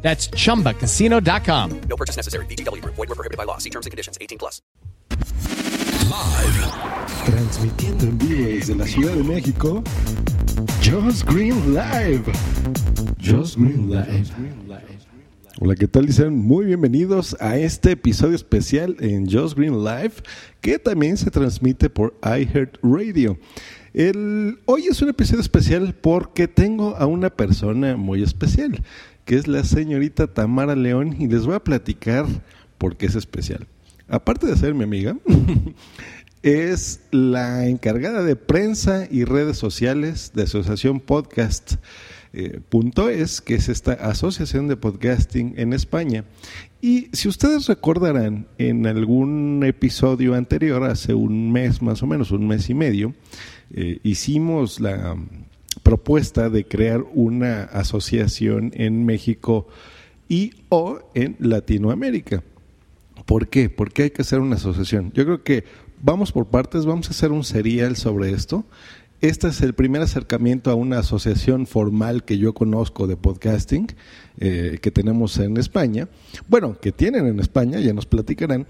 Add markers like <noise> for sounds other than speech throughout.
That's chumbacasino.com. No purchase necessary. BGW. Void were prohibited by law. See terms and conditions. 18 plus. Live. Transmitiendo en vivo desde la Ciudad de México, Just Green Live. Just Green Live. Hola, ¿qué tal? Dicen muy bienvenidos a este episodio especial en Just Green Live, que también se transmite por iHeartRadio. El, hoy es un episodio especial porque tengo a una persona muy especial, que es la señorita Tamara León, y les voy a platicar por qué es especial. Aparte de ser mi amiga, <laughs> es la encargada de prensa y redes sociales de Asociación Podcast. eh, que es esta asociación de podcasting en España. Y si ustedes recordarán, en algún episodio anterior, hace un mes más o menos, un mes y medio, eh, hicimos la propuesta de crear una asociación en México y o en Latinoamérica. ¿Por qué? ¿Por qué hay que hacer una asociación? Yo creo que vamos por partes, vamos a hacer un serial sobre esto. Este es el primer acercamiento a una asociación formal que yo conozco de podcasting eh, que tenemos en España. Bueno, que tienen en España, ya nos platicarán.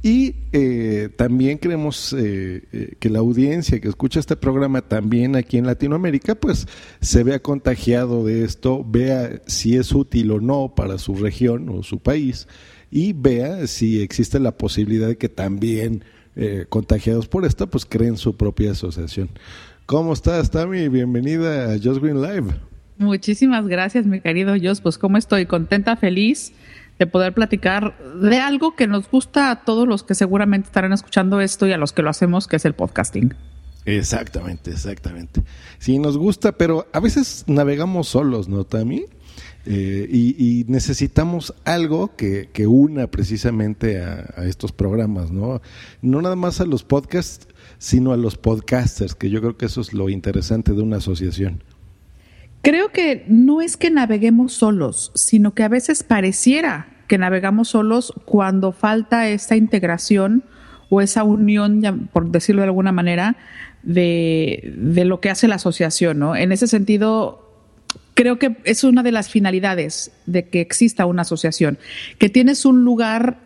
Y eh, también queremos eh, eh, que la audiencia que escucha este programa también aquí en Latinoamérica, pues se vea contagiado de esto, vea si es útil o no para su región o su país y vea si existe la posibilidad de que también eh, contagiados por esto, pues creen su propia asociación. ¿Cómo estás, Tami? Bienvenida a Just Green Live. Muchísimas gracias, mi querido Jos. Pues cómo estoy, contenta, feliz de poder platicar de algo que nos gusta a todos los que seguramente estarán escuchando esto y a los que lo hacemos, que es el podcasting. Exactamente, exactamente. Sí, nos gusta, pero a veces navegamos solos, ¿no, Tami? Eh, y, y necesitamos algo que, que una precisamente a, a estos programas, ¿no? No nada más a los podcasts, sino a los podcasters, que yo creo que eso es lo interesante de una asociación. Creo que no es que naveguemos solos, sino que a veces pareciera que navegamos solos cuando falta esta integración o esa unión, por decirlo de alguna manera, de, de lo que hace la asociación, ¿no? En ese sentido, creo que es una de las finalidades de que exista una asociación, que tienes un lugar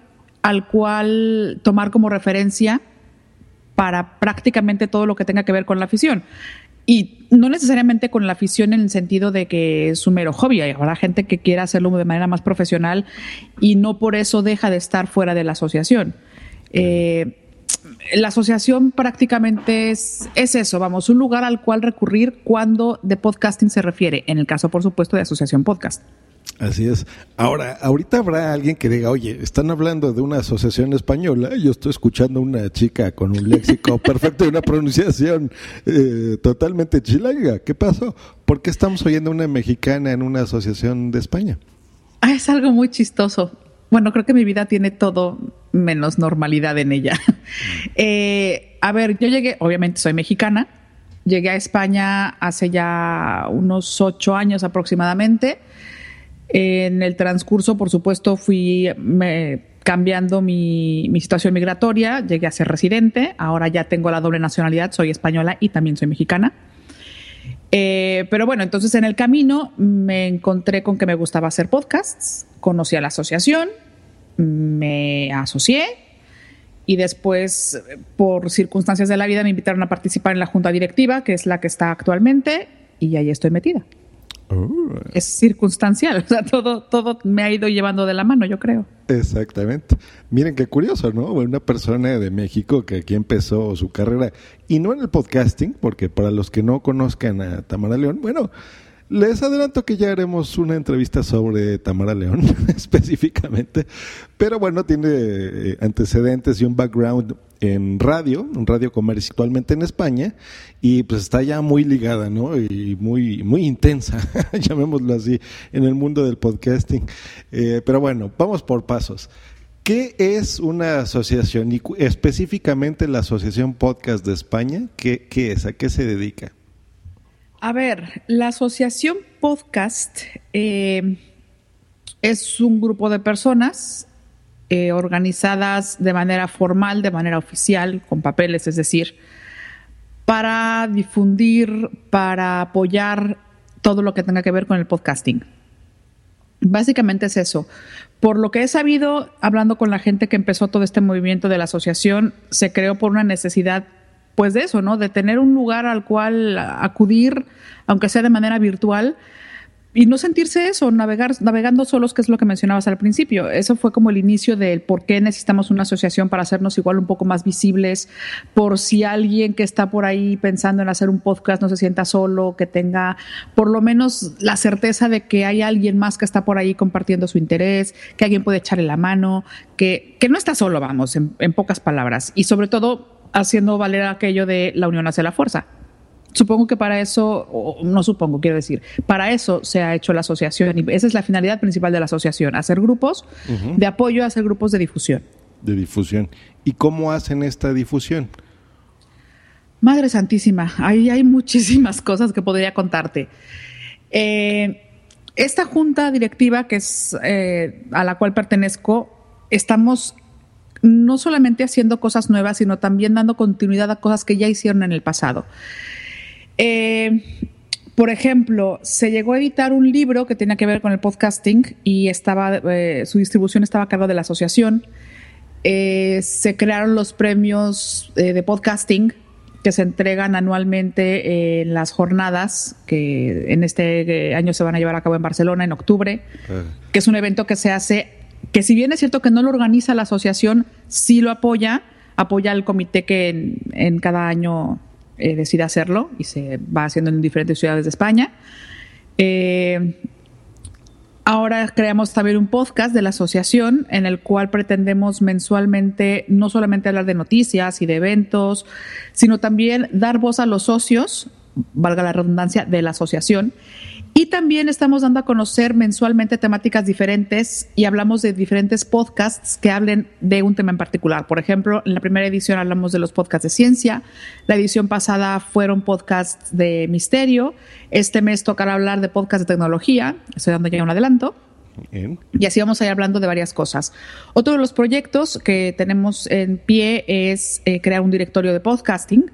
al cual tomar como referencia para prácticamente todo lo que tenga que ver con la afición. Y no necesariamente con la afición en el sentido de que es un mero hobby. Habrá gente que quiera hacerlo de manera más profesional y no por eso deja de estar fuera de la asociación. Eh, la asociación prácticamente es, es, eso, vamos, un lugar al cual recurrir cuando de podcasting se refiere, en el caso, por supuesto, de Asociación Podcast. Así es. Ahora, ahorita habrá alguien que diga, oye, están hablando de una asociación española, yo estoy escuchando a una chica con un léxico <laughs> perfecto y una pronunciación eh, totalmente chilanga. ¿Qué pasó? ¿Por qué estamos oyendo a una mexicana en una asociación de España? Ah, es algo muy chistoso. Bueno, creo que mi vida tiene todo menos normalidad en ella. <laughs> eh, a ver, yo llegué, obviamente soy mexicana, llegué a España hace ya unos ocho años aproximadamente. En el transcurso, por supuesto, fui cambiando mi, mi, situación migratoria, llegué a ser residente, ahora ya tengo la doble nacionalidad, soy española y también soy mexicana. Eh, pero bueno, entonces en el camino me encontré con que me gustaba hacer podcasts, conocí a la asociación, me asocié y después, por circunstancias de la vida, me invitaron a participar en la junta directiva, que es la que está actualmente, y ahí estoy metida. Uh. Es circunstancial, <laughs> o sea, todo, todo me ha ido llevando de la mano, yo creo. Exactamente. Miren qué curioso, ¿no? Una persona de México que aquí empezó su carrera, y no en el podcasting, porque para los que no conozcan a Tamara León, bueno, les adelanto que ya haremos una entrevista sobre Tamara León <laughs> específicamente, pero bueno, tiene eh, antecedentes y un background en radio, un radio comercialmente en España, y pues está ya muy ligada, ¿no? Y muy, muy intensa, <laughs> llamémoslo así, en el mundo del podcasting. Eh, pero bueno, vamos por pasos. ¿Qué es una asociación y específicamente la Asociación Podcast de España? ¿Qué, qué es? ¿A qué se dedica? A ver, la Asociación Podcast eh, es un grupo de personas eh, organizadas de manera formal, de manera oficial, con papeles, es decir, para difundir, para apoyar todo lo que tenga que ver con el podcasting. Básicamente es eso. Por lo que he sabido, hablando con la gente que empezó todo este movimiento de la asociación, se creó por una necesidad, pues de eso, ¿no? De tener un lugar al cual acudir, aunque sea de manera virtual, y no sentirse eso, navegar, navegando solos, que es lo que mencionabas al principio. Eso fue como el inicio del por qué necesitamos una asociación para hacernos igual un poco más visibles, por si alguien que está por ahí pensando en hacer un podcast no se sienta solo, que tenga por lo menos la certeza de que hay alguien más que está por ahí compartiendo su interés, que alguien puede echarle la mano, que, que no está solo, vamos, en, en pocas palabras. Y sobre todo haciendo valer aquello de la unión hacia la fuerza. Supongo que para eso, no supongo, quiero decir, para eso se ha hecho la asociación y esa es la finalidad principal de la asociación, hacer grupos de apoyo, hacer grupos de difusión. De difusión. ¿Y cómo hacen esta difusión? Madre Santísima, ahí hay muchísimas cosas que podría contarte. Eh, esta junta directiva, que es eh, a la cual pertenezco, estamos no solamente haciendo cosas nuevas, sino también dando continuidad a cosas que ya hicieron en el pasado. Eh, por ejemplo, se llegó a editar un libro que tenía que ver con el podcasting y estaba, eh, su distribución estaba a cargo de la asociación. Eh, se crearon los premios de podcasting que se entregan anualmente en las jornadas que en este año se van a llevar a cabo en Barcelona en octubre, que es un evento que se hace, que si bien es cierto que no lo organiza la asociación, sí lo apoya, apoya al comité que en cada año eh, decide hacerlo y se va haciendo en diferentes ciudades de España. Eh, ahora creamos también un podcast de la asociación en el cual pretendemos mensualmente no solamente hablar de noticias y de eventos, sino también dar voz a los socios, valga la redundancia, de la asociación y también estamos dando a conocer mensualmente temáticas diferentes y hablamos de diferentes podcasts que hablen de un tema en particular. Por ejemplo, en la primera edición hablamos de los podcasts de ciencia, la edición pasada fueron podcasts de misterio, este mes tocará hablar de podcasts de tecnología, estoy dando ya un adelanto. Y así vamos a ir hablando de varias cosas. Otro de los proyectos que tenemos en pie es eh, crear un directorio de podcasting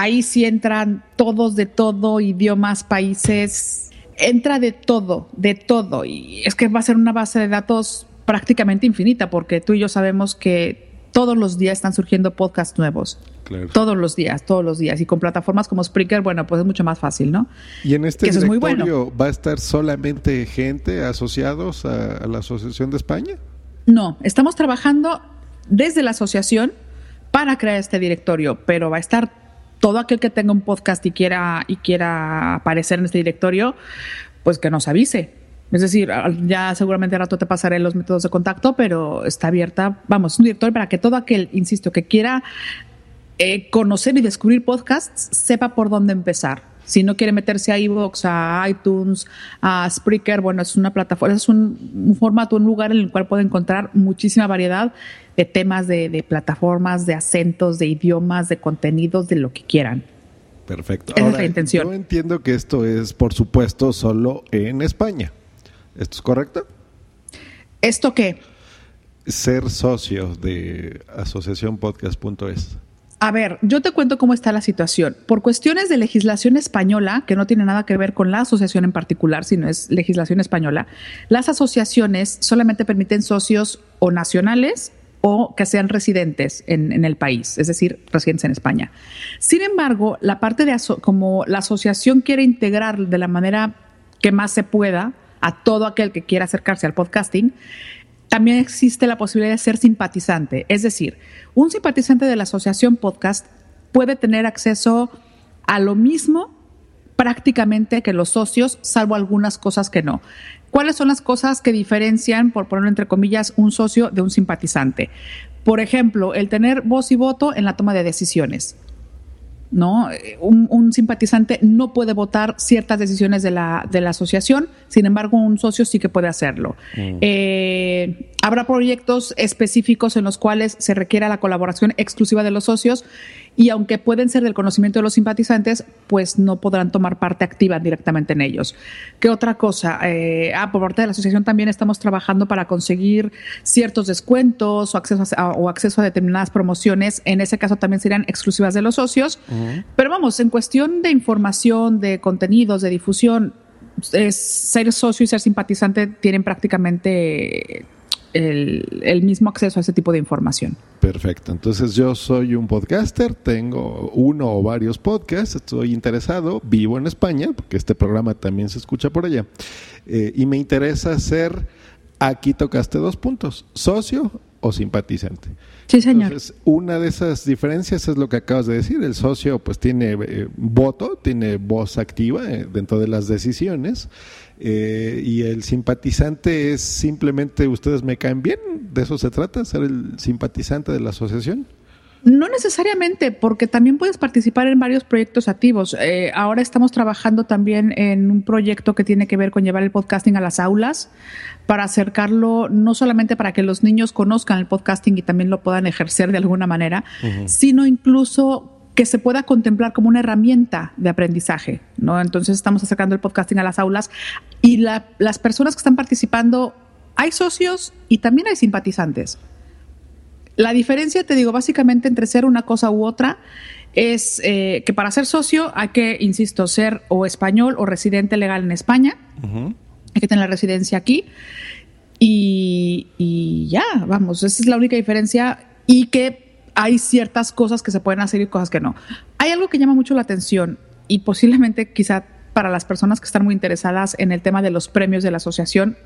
ahí sí entran todos de todo, idiomas, países, entra de todo, de todo. Y es que va a ser una base de datos prácticamente infinita, porque tú y yo sabemos que todos los días están surgiendo podcasts nuevos. Todos los días, todos los días. Y con plataformas como Spreaker, bueno, pues es mucho más fácil, ¿no? Y en este directorio va a estar solamente gente asociados a la Asociación de España. No, estamos trabajando desde la asociación para crear este directorio, pero va a estar todo aquel que tenga un podcast y quiera, y quiera aparecer en este directorio, pues que nos avise. Es decir, ya seguramente al rato te pasaré los métodos de contacto, pero está abierta, vamos, un directorio para que todo aquel, insisto, que quiera eh, conocer y descubrir podcasts, sepa por dónde empezar. Si no quiere meterse a iVoox, a iTunes, a Spreaker, bueno, es una plataforma, es un, formato, un lugar en el cual puede encontrar muchísima variedad de temas, de, plataformas, de acentos, de idiomas, de contenidos, de lo que quieran. Perfecto. Esa es la intención. Yo entiendo que esto es, por supuesto, solo en España. ¿Esto es correcto? ¿Esto qué? Ser socio de asociacionpodcast.es. A ver, yo te cuento cómo está la situación. Por cuestiones de legislación española, que no tiene nada que ver con la asociación en particular, sino es legislación española, las asociaciones solamente permiten socios o nacionales o que sean residentes en, el país, es decir, residentes en España. Sin embargo, la parte de como la asociación quiere integrar de la manera que más se pueda a todo aquel que quiera acercarse al podcasting, también existe la posibilidad de ser simpatizante. Es decir, un simpatizante de la asociación podcast puede tener acceso a lo mismo prácticamente que los socios, salvo algunas cosas que no. ¿Cuáles son las cosas que diferencian, por ponerlo entre comillas, un socio de un simpatizante? Por ejemplo, el tener voz y voto en la toma de decisiones. ¿no? Un, simpatizante no puede votar ciertas decisiones de la, de la, asociación, sin embargo, un socio sí que puede hacerlo. Mm. Eh, Habrá proyectos específicos en los cuales se requiera la colaboración exclusiva de los socios y aunque pueden ser del conocimiento de los simpatizantes, pues no podrán tomar parte activa directamente en ellos. ¿Qué otra cosa? Eh, ah, por parte de la asociación también estamos trabajando para conseguir ciertos descuentos o acceso a, o acceso a determinadas promociones. En ese caso también serían exclusivas de los socios. Pero vamos, en cuestión de información, de contenidos, de difusión, ser socio y ser simpatizante tienen prácticamente el, mismo acceso a ese tipo de información. Perfecto. Entonces yo soy un podcaster, tengo uno o varios podcasts, estoy interesado, vivo en España, porque este programa también se escucha por allá, eh, y me interesa ser, aquí tocaste dos puntos, socio o simpatizante. Sí, señor. Entonces, una de esas diferencias es lo que acabas de decir. El socio pues tiene eh, voto, tiene voz activa eh, dentro de las decisiones eh, y el simpatizante es simplemente ustedes me caen bien. ¿De eso se trata? ¿Ser el simpatizante de la asociación? No necesariamente, porque también puedes participar en varios proyectos activos. Eh, ahora estamos trabajando también en un proyecto que tiene que ver con llevar el podcasting a las aulas para acercarlo no solamente para que los niños conozcan el podcasting y también lo puedan ejercer de alguna manera, sino incluso que se pueda contemplar como una herramienta de aprendizaje, ¿no? Entonces estamos acercando el podcasting a las aulas y las personas que están participando, hay socios y también hay simpatizantes. La diferencia, te digo, básicamente entre ser una cosa u otra es eh, que para ser socio hay que, insisto, ser o español o residente legal en España. Hay que tener la residencia aquí. Y, y, ya, vamos, esa es la única diferencia. Y que hay ciertas cosas que se pueden hacer y cosas que no. Hay algo que llama mucho la atención y posiblemente quizá para las personas que están muy interesadas en el tema de los premios de la asociación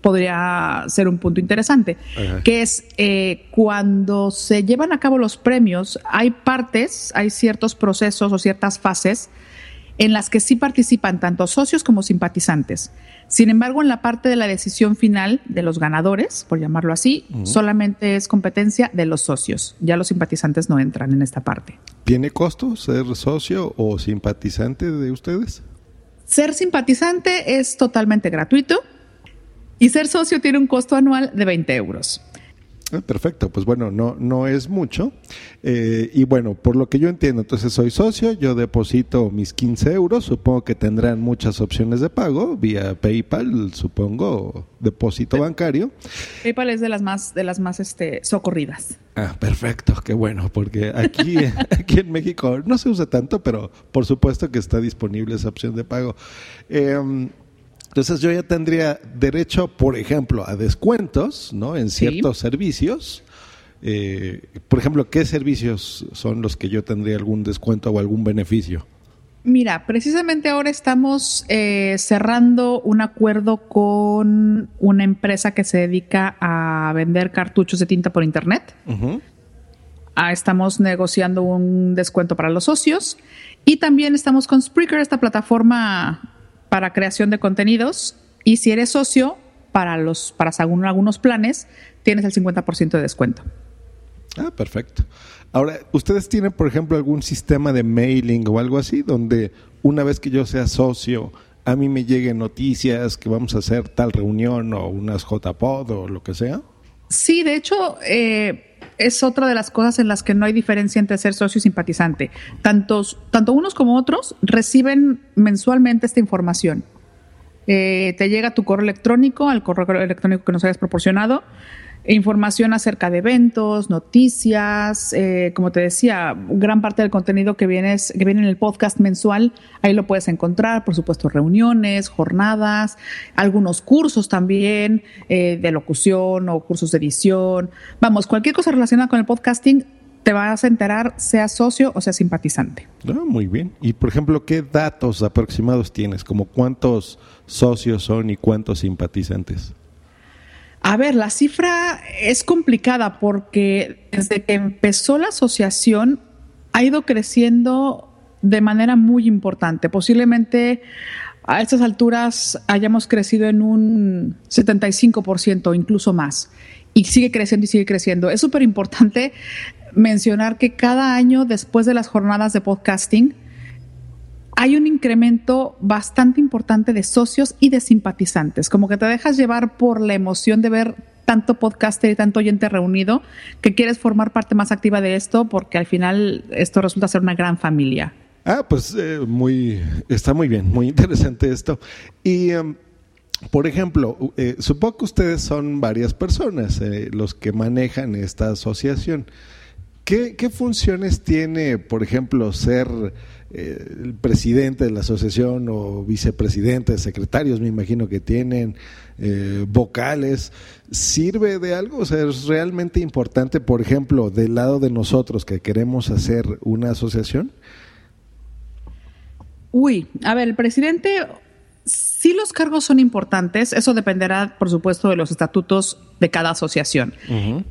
podría ser un punto interesante, que es eh, cuando se llevan a cabo los premios, hay partes, hay ciertos procesos o ciertas fases en las que sí participan tanto socios como simpatizantes. Sin embargo, en la parte de la decisión final de los ganadores, por llamarlo así, solamente es competencia de los socios. Ya los simpatizantes no entran en esta parte. ¿Tiene costo ser socio o simpatizante de ustedes? Ser simpatizante es totalmente gratuito y ser socio tiene un costo anual de 20 euros. Ah, perfecto, pues bueno, no, no es mucho. Eh, y bueno, por lo que yo entiendo, entonces soy socio, yo deposito mis 15 euros, supongo que tendrán muchas opciones de pago, vía PayPal, supongo, depósito bancario. PayPal es de las más, de las más este, socorridas. Ah, perfecto, qué bueno, porque aquí, <laughs> aquí en México no se usa tanto, pero por supuesto que está disponible esa opción de pago. Eh, entonces yo ya tendría derecho, por ejemplo, a descuentos ¿no? en ciertos servicios. Eh, por ejemplo, ¿qué servicios son los que yo tendría algún descuento o algún beneficio? Mira, precisamente ahora estamos eh, cerrando un acuerdo con una empresa que se dedica a vender cartuchos de tinta por internet. Ah, estamos negociando un descuento para los socios y también estamos con Spreaker, esta plataforma para creación de contenidos y si eres socio, para, los, para algunos planes, tienes el 50% de descuento. Ah, perfecto. Ahora, ¿ustedes tienen, por ejemplo, algún sistema de mailing o algo así donde una vez que yo sea socio, a mí me lleguen noticias que vamos a hacer tal reunión o unas JPod o lo que sea? Sí, de hecho, eh, es otra de las cosas en las que no hay diferencia entre ser socio y simpatizante. Tantos, tanto unos como otros reciben mensualmente esta información. Eh, te llega tu correo electrónico, al correo electrónico que nos hayas proporcionado, información acerca de eventos, noticias, eh, como te decía, gran parte del contenido que, vienes, que viene en el podcast mensual, ahí lo puedes encontrar, por supuesto, reuniones, jornadas, algunos cursos también eh, de locución o cursos de edición. Vamos, cualquier cosa relacionada con el podcasting te vas a enterar, sea socio o sea simpatizante. Ah, muy bien. Y por ejemplo, ¿qué datos aproximados tienes? Como cuántos socios son y cuántos simpatizantes? A ver, la cifra es complicada porque desde que empezó la asociación ha ido creciendo de manera muy importante. Posiblemente a estas alturas hayamos crecido en un 75%, incluso más. Y sigue creciendo y sigue creciendo. Es súper importante mencionar que cada año después de las jornadas de podcasting, hay un incremento bastante importante de socios y de simpatizantes, como que te dejas llevar por la emoción de ver tanto podcaster y tanto oyente reunido que quieres formar parte más activa de esto porque al final esto resulta ser una gran familia. Ah, pues eh, muy, está muy bien, muy <laughs> interesante esto. Y em, por ejemplo, eh, supongo que ustedes son varias personas eh, los que manejan esta asociación. ¿Qué, ¿Qué, funciones tiene, por ejemplo, ser el presidente de la asociación o vicepresidente, secretarios, me imagino que tienen, vocales? ¿Sirve de algo? O sea, ¿es realmente importante, por ejemplo, del lado de nosotros que queremos hacer una asociación? Uy, a ver, el presidente, sí los cargos son importantes, eso dependerá, por supuesto, de los estatutos de cada asociación.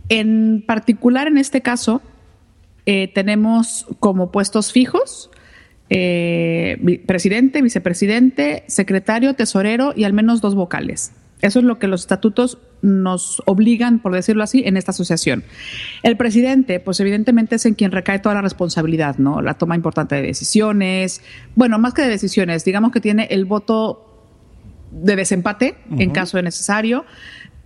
En particular, en este caso, eh, tenemos como puestos fijos eh, presidente, vicepresidente, secretario, tesorero y al menos dos vocales. Eso es lo que los estatutos nos obligan, por decirlo así, en esta asociación. El presidente, pues evidentemente es en quien recae toda la responsabilidad, ¿no? La toma importante de decisiones, bueno, más que de decisiones, digamos que tiene el voto de desempate en caso de necesario,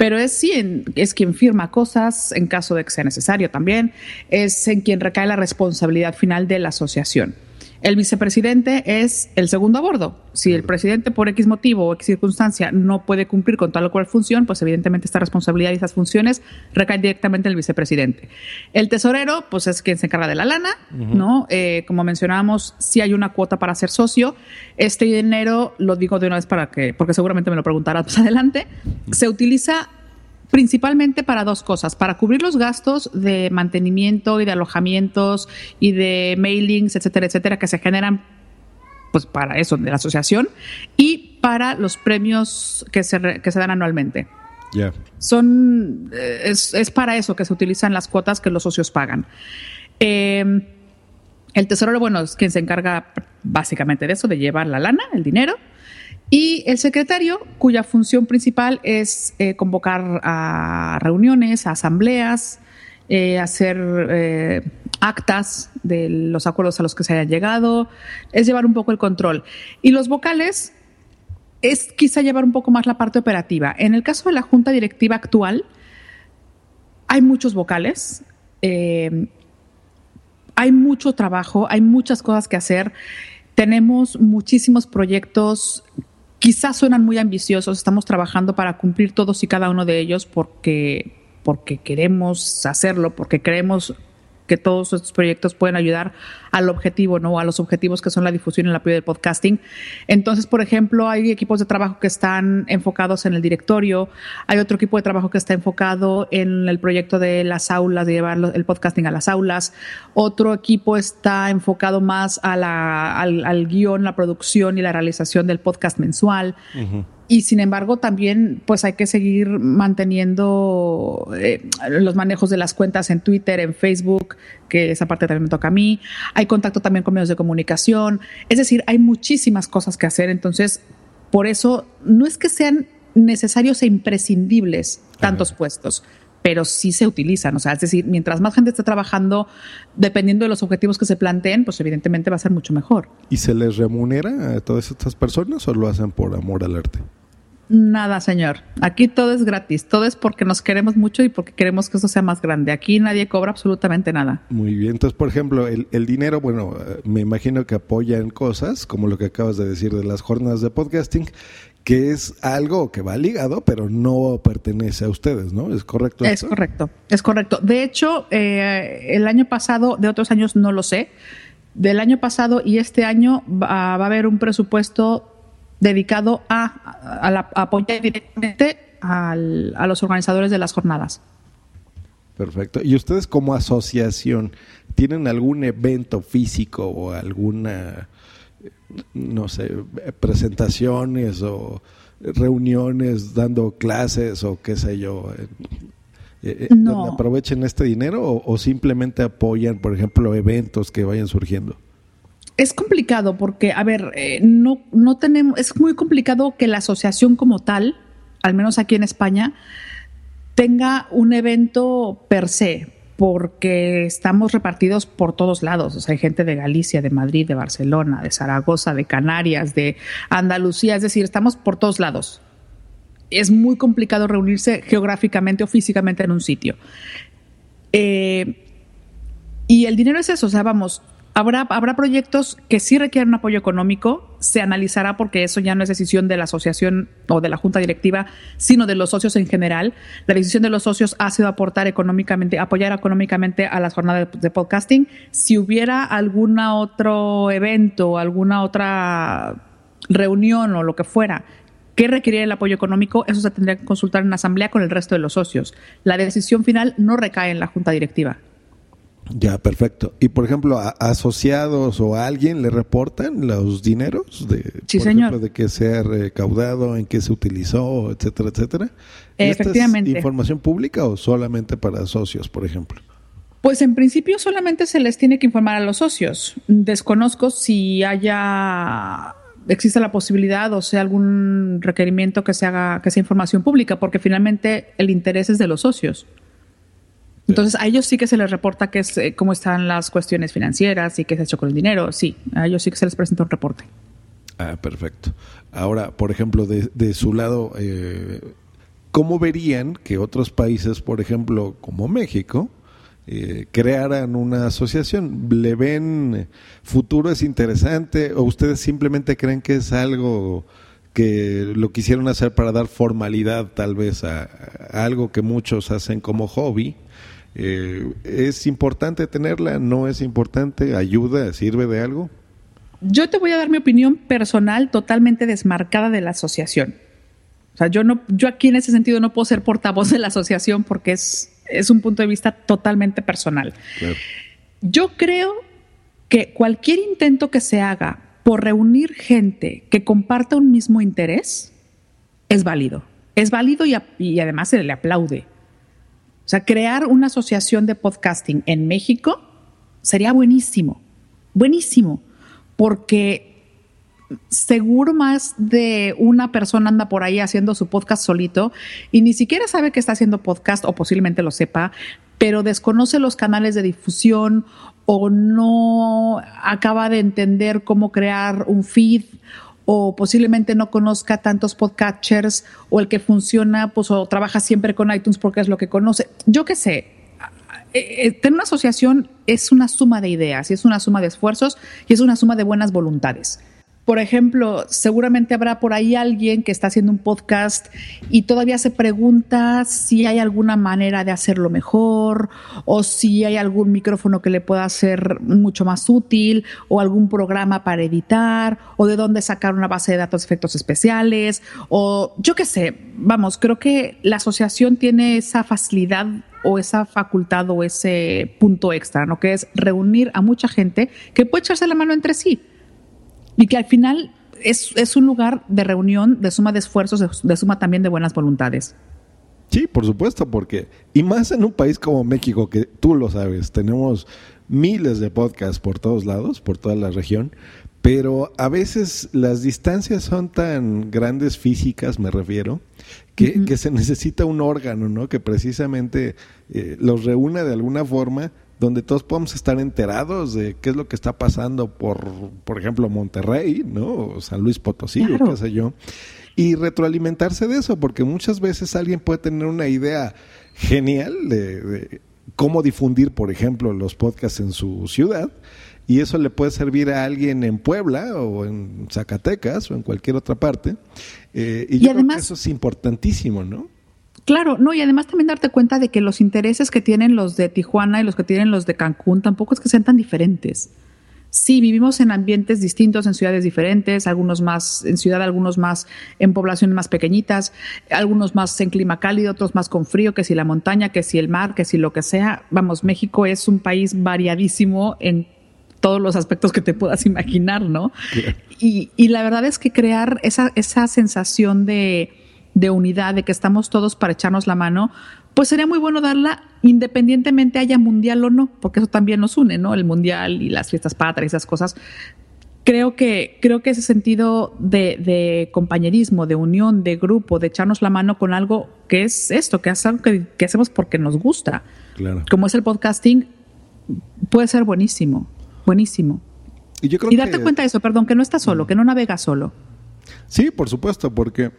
pero es sí, es quien firma cosas en caso de que sea necesario también, es en quien recae la responsabilidad final de la asociación. El vicepresidente es el segundo a bordo. Si el presidente por X motivo o X circunstancia no puede cumplir con tal o cual función, pues evidentemente esta responsabilidad y esas funciones recaen directamente en el vicepresidente. El tesorero, pues es quien se encarga de la lana, ¿no? Eh, como mencionábamos, si hay una cuota para ser socio. Este dinero, lo digo de una vez para que, porque seguramente me lo preguntarás más adelante, se utiliza principalmente para dos cosas, para cubrir los gastos de mantenimiento y de alojamientos y de mailings, etcétera, etcétera, que se generan pues para eso de la asociación y para los premios que se, que se dan anualmente. Son eh, es, para eso que se utilizan las cuotas que los socios pagan. Eh, el tesorero, bueno, es quien se encarga básicamente de eso, de llevar la lana, el dinero, y el secretario, cuya función principal es eh, convocar a reuniones, a asambleas, eh, hacer eh, actas de los acuerdos a los que se hayan llegado, es llevar un poco el control. Y los vocales es quizá llevar un poco más la parte operativa. En el caso de la junta directiva actual, hay muchos vocales, hay mucho trabajo, hay muchas cosas que hacer. Tenemos muchísimos proyectos Quizás suenan muy ambiciosos, estamos trabajando para cumplir todos y cada uno de ellos porque, porque queremos hacerlo, porque creemos que todos estos proyectos pueden ayudar al objetivo, ¿no? A los objetivos que son la difusión y el apoyo del podcasting. Entonces, por ejemplo, hay equipos de trabajo que están enfocados en el directorio, hay otro equipo de trabajo que está enfocado en el proyecto de las aulas, de llevar el podcasting a las aulas, otro equipo está enfocado más a la, al, guion, la producción y la realización del podcast mensual y sin embargo también pues hay que seguir manteniendo eh, los manejos de las cuentas en Twitter, en Facebook, que esa parte también me toca a mí. Hay contacto también con medios de comunicación. Es decir, hay muchísimas cosas que hacer. Entonces, por eso no es que sean necesarios e imprescindibles tantos puestos, pero sí se utilizan. O sea, es decir, mientras más gente esté trabajando, dependiendo de los objetivos que se planteen, pues evidentemente va a ser mucho mejor. ¿Y se les remunera a todas estas personas o lo hacen por amor al arte? Nada, señor. Aquí todo es gratis. Todo es porque nos queremos mucho y porque queremos que eso sea más grande. Aquí nadie cobra absolutamente nada. Muy bien. Entonces, por ejemplo, el, dinero, bueno, me imagino que apoyan cosas, como lo que acabas de decir de las jornadas de podcasting, que es algo que va ligado, pero no pertenece a ustedes, ¿no? ¿Es correcto? Es correcto, es correcto. De hecho, eh, el año pasado, de otros años no lo sé, del año pasado y este año va, va a haber un presupuesto dedicado a, apoyar directamente a los organizadores de las jornadas. Perfecto. ¿Y ustedes como asociación tienen algún evento físico o alguna, no sé, presentaciones o reuniones dando clases o qué sé yo, eh, eh, donde aprovechen este dinero o, o, simplemente apoyan, por ejemplo, eventos que vayan surgiendo? Es complicado porque, a ver, eh, no, no tenemos, es muy complicado que la asociación como tal, al menos aquí en España, tenga un evento per se, porque estamos repartidos por todos lados. O sea, hay gente de Galicia, de Madrid, de Barcelona, de Zaragoza, de Canarias, de Andalucía, es decir, estamos por todos lados. es muy complicado reunirse geográficamente o físicamente en un sitio. Eh, y el dinero es eso, o sea, vamos, Habrá, habrá proyectos que sí requieren apoyo económico, se analizará porque eso ya no es decisión de la asociación o de la junta directiva, sino de los socios en general. La decisión de los socios ha sido aportar económicamente, apoyar económicamente a las jornadas de, podcasting. Si hubiera algún otro evento, alguna otra reunión o lo que fuera que requeriera el apoyo económico, eso se tendría que consultar en asamblea con el resto de los socios. La decisión final no recae en la junta directiva. Ya, perfecto. Y por ejemplo, a asociados o a alguien le reportan los dineros de, sí, por señor. ejemplo, de qué se ha recaudado, en qué se utilizó, etcétera, etcétera. Efectivamente. ¿Esta es información pública o solamente para socios, por ejemplo? Pues en principio solamente se les tiene que informar a los socios. Desconozco si haya existe la posibilidad o sea algún requerimiento que se haga que sea información pública, porque finalmente el interés es de los socios. Entonces, a ellos sí que se les reporta que es, eh, cómo están las cuestiones financieras y qué se ha hecho con el dinero. Sí, a ellos sí que se les presenta un reporte. Ah, perfecto. Ahora, por ejemplo, de, su lado, eh, ¿cómo verían que otros países, por ejemplo, como México, eh, crearan una asociación? ¿Le ven futuro es interesante o ustedes simplemente creen que es algo que lo quisieron hacer para dar formalidad tal vez a algo que muchos hacen como hobby? Eh, ¿Es importante tenerla? ¿No es importante? ¿Ayuda? ¿Sirve de algo? Yo te voy a dar mi opinión personal totalmente desmarcada de la asociación. O sea, yo no, yo aquí en ese sentido no puedo ser portavoz de la asociación porque es, es un punto de vista totalmente personal. Claro. Yo creo que cualquier intento que se haga por reunir gente que comparta un mismo interés es válido. Es válido y, y además se le aplaude. O sea, crear una asociación de podcasting en México sería buenísimo, buenísimo, porque seguro más de una persona anda por ahí haciendo su podcast solito y ni siquiera sabe que está haciendo podcast o posiblemente lo sepa, pero desconoce los canales de difusión o no acaba de entender cómo crear un feed o posiblemente no conozca tantos podcatchers o el que funciona pues o trabaja siempre con iTunes porque es lo que conoce. Yo qué sé, eh, tener una asociación es una suma de ideas y es una suma de esfuerzos y es una suma de buenas voluntades. Por ejemplo, seguramente habrá por ahí alguien que está haciendo un podcast y todavía se pregunta si hay alguna manera de hacerlo mejor o si hay algún micrófono que le pueda ser mucho más útil o algún programa para editar o de dónde sacar una base de datos de efectos especiales o yo qué sé. Vamos, creo que la asociación tiene esa facilidad o esa facultad o ese punto extra, ¿no? Que es reunir a mucha gente que puede echarse la mano entre sí y que al final es, es, un lugar de reunión, de suma de esfuerzos, de, de, suma también de buenas voluntades. Sí, por supuesto, porque, y más en un país como México, que tú lo sabes, tenemos miles de podcasts por todos lados, por toda la región, pero a veces las distancias son tan grandes físicas, me refiero, que, uh -huh. que se necesita un órgano, ¿no? Que precisamente eh, los reúna de alguna forma donde todos podamos estar enterados de qué es lo que está pasando por, por ejemplo, Monterrey, ¿no? O San Luis Potosí, claro. o qué sé yo. Y retroalimentarse de eso, porque muchas veces alguien puede tener una idea genial de, de cómo difundir, por ejemplo, los podcasts en su ciudad, y eso le puede servir a alguien en Puebla o en Zacatecas o en cualquier otra parte. Eh, y, y, yo además, creo que eso es importantísimo, ¿no? Claro, no, y además también darte cuenta de que los intereses que tienen los de Tijuana y los que tienen los de Cancún tampoco es que sean tan diferentes. Sí, vivimos en ambientes distintos, en ciudades diferentes, algunos más en ciudad, algunos más en poblaciones más pequeñitas, algunos más en clima cálido, otros más con frío, que si la montaña, que si el mar, que si lo que sea. Vamos, México es un país variadísimo en todos los aspectos que te puedas imaginar, ¿no? Yeah. Y, y, la verdad es que crear esa, esa sensación de, de unidad, de que estamos todos para echarnos la mano, pues sería muy bueno darla independientemente haya mundial o no, porque eso también nos une, ¿no? El mundial y las fiestas patrias, esas cosas. Creo que, creo que ese sentido de, de, compañerismo, de unión, de grupo, de echarnos la mano con algo que es esto, que es algo que, que hacemos porque nos gusta, claro. como es el podcasting, puede ser buenísimo, buenísimo. Y, yo creo y darte que... cuenta de eso, perdón, que no estás solo, que no navegas solo. Sí, por supuesto, porque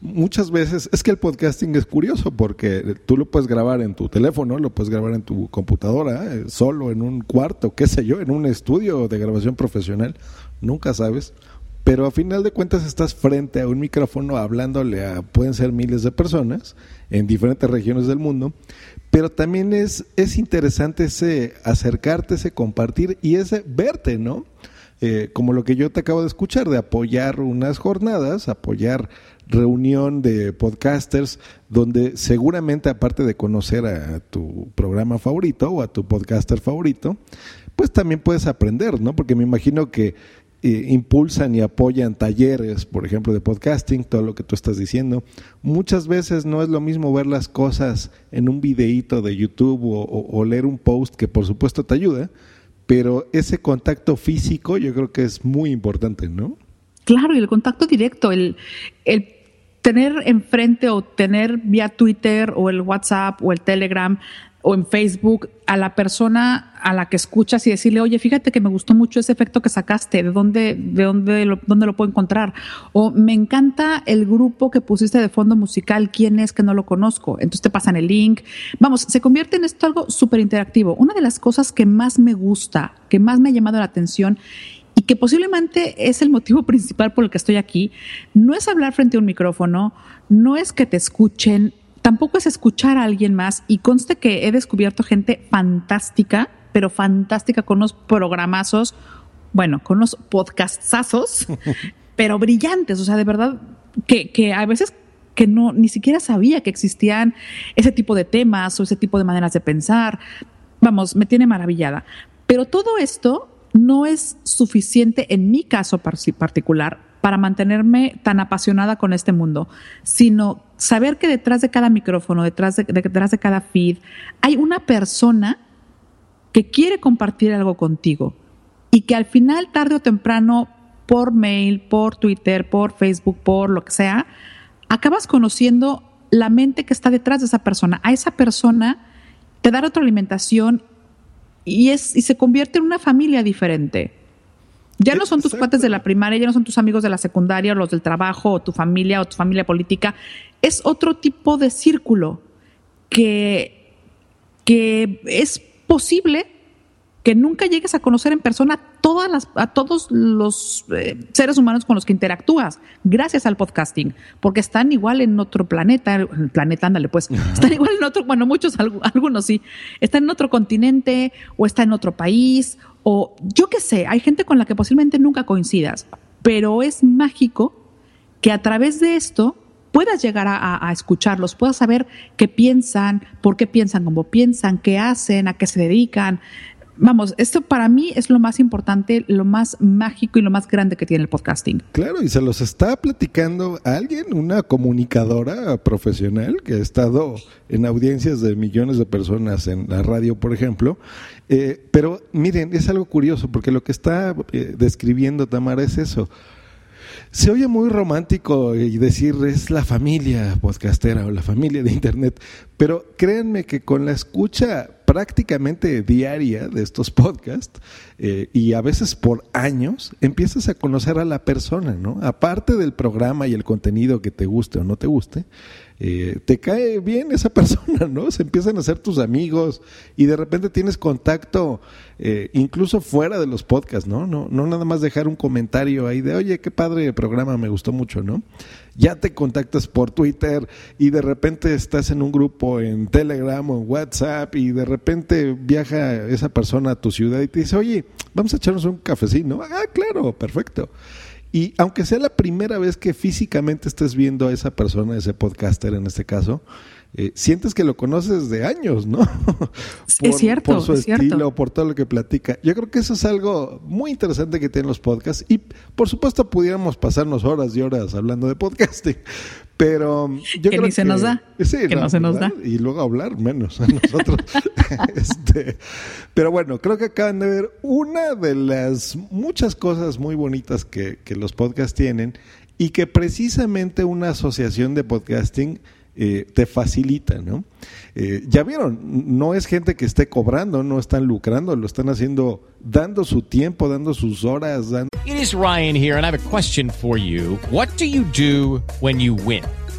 muchas veces es que el podcasting es curioso porque tú lo puedes grabar en tu teléfono, lo puedes grabar en tu computadora, eh, solo en un cuarto, qué sé yo, en un estudio de grabación profesional, nunca sabes. Pero a final de cuentas estás frente a un micrófono hablándole a, pueden ser miles de personas en diferentes regiones del mundo, pero también es, es interesante ese acercarte, ese compartir y ese verte, ¿no? Eh, como lo que yo te acabo de escuchar, de apoyar unas jornadas, apoyar reunión de podcasters, donde seguramente aparte de conocer a tu programa favorito o a tu podcaster favorito, pues también puedes aprender, ¿no? Porque me imagino que eh, impulsan y apoyan talleres, por ejemplo, de podcasting, todo lo que tú estás diciendo. Muchas veces no es lo mismo ver las cosas en un videíto de YouTube o leer un post que por supuesto te ayuda, pero ese contacto físico yo creo que es muy importante, ¿no? Claro, y el contacto directo, el, el tener enfrente o tener vía Twitter o el WhatsApp o el Telegram o en Facebook a la persona a la que escuchas y decirle, oye, fíjate que me gustó mucho ese efecto que sacaste, ¿de dónde, de dónde, lo, dónde lo puedo encontrar? O me encanta el grupo que pusiste de fondo musical, ¿quién es que no lo conozco? Entonces te pasan el link. Vamos, se convierte en esto algo súper interactivo. Una de las cosas que más me gusta, que más me ha llamado la atención y que posiblemente es el motivo principal por el que estoy aquí, no es hablar frente a un micrófono, no es que te escuchen, tampoco es escuchar a alguien más y conste que he descubierto gente fantástica, pero fantástica con unos programazos, bueno, con unos podcastazos, <laughs> pero brillantes, o sea, de verdad que, que a veces que no ni siquiera sabía que existían ese tipo de temas o ese tipo de maneras de pensar. Vamos, me tiene maravillada. Pero todo esto no es suficiente en mi caso particular para mantenerme tan apasionada con este mundo, sino saber que detrás de cada micrófono, detrás de, detrás de cada feed, hay una persona que quiere compartir algo contigo y que al final, tarde o temprano, por mail, por Twitter, por Facebook, por lo que sea, acabas conociendo la mente que está detrás de esa persona. A esa persona te da alimentación y, es, y se convierte en una familia diferente. Ya no son tus cuates de la primaria, ya no son tus amigos de la secundaria, o los del trabajo, o tu familia, o tu familia política. Es otro tipo de círculo que, que es posible que nunca llegues a conocer en persona todas las, a todos los eh, seres humanos con los que interactúas, gracias al podcasting, porque están igual en otro planeta, el planeta, ándale pues, están igual en otro, bueno, muchos, algunos sí, están en otro continente o está en otro país, o yo qué sé, hay gente con la que posiblemente nunca coincidas, pero es mágico que a través de esto puedas llegar a, escucharlos, puedas saber qué piensan, por qué piensan como piensan, qué hacen, a qué se dedican, vamos, esto para mí es lo más importante, lo más mágico y lo más grande que tiene el podcasting. Claro, y se los está platicando alguien, una comunicadora profesional que ha estado en audiencias de millones de personas en la radio, por ejemplo. Eh, pero miren, es algo curioso porque lo que está eh, describiendo Tamara es eso. Se oye muy romántico y decir es la familia podcastera o la familia de Internet, pero créanme que con la escucha prácticamente diaria de estos podcasts eh, y a veces por años empiezas a conocer a la persona, ¿no? Aparte del programa y el contenido que te guste o no te guste, eh, te cae bien esa <laughs> persona, ¿no? Se empiezan a ser tus amigos y de repente tienes contacto eh, incluso fuera de los podcasts, ¿no? ¿no? No nada más dejar un comentario ahí de, oye, qué padre programa, me gustó mucho, ¿no? Ya te contactas por Twitter y de repente estás en un grupo en Telegram o en WhatsApp y de repente viaja esa persona a tu ciudad y te dice, oye, vamos a echarnos un cafecito, Ah, claro, perfecto. Y aunque sea la primera vez que físicamente estés viendo a esa persona, ese podcaster en este caso, eh, sientes que lo conoces de años, ¿no? <laughs> es cierto. Por su es estilo, cierto. por todo lo que platica. Yo creo que eso es algo muy interesante que tienen los podcasts. Y por supuesto, pudiéramos pasarnos horas y horas hablando de podcasting. Pero yo que creo ni se que, nos da. Sí, que no, se nos ¿verdad? da. Y luego hablar menos a nosotros. <laughs> <laughs> este, pero bueno, creo que acaban de ver una de las muchas cosas muy bonitas que, que los podcasts tienen y que precisamente una asociación de podcasting eh, te facilita, ¿no? Eh, ya vieron, no es gente que esté cobrando, no están lucrando, lo están haciendo dando su tiempo, dando sus horas. Dando... It is Ryan here, and I have a question for you. What do you do when you win?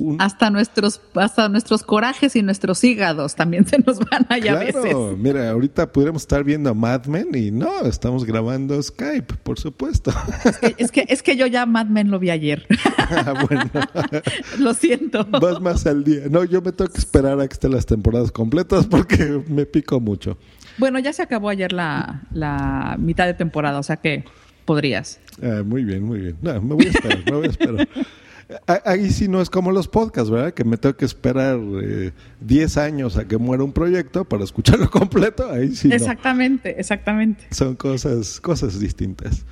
Un... Hasta nuestros, hasta nuestros corajes y nuestros hígados también se nos van allá claro, a veces. mira, ahorita pudiéramos estar viendo a Mad Men y no, estamos grabando Skype, por supuesto. Es que, es que, es que yo ya Mad Men lo vi ayer. <laughs> Ah, bueno. <laughs> lo siento. Vas más al día. No, yo me tengo que esperar a que estén las temporadas completas porque me pico mucho. Bueno, ya se acabó ayer la, la mitad de temporada, o sea que podrías. Ah, muy bien, muy bien. No, me voy a esperar, me voy a esperar. <laughs> Ahí sí no es como los podcasts, ¿verdad? Que me tengo que esperar 10 eh, años a que muera un proyecto para escucharlo <laughs> completo. Ahí sí. Exactamente, no. exactamente. Son cosas, cosas distintas.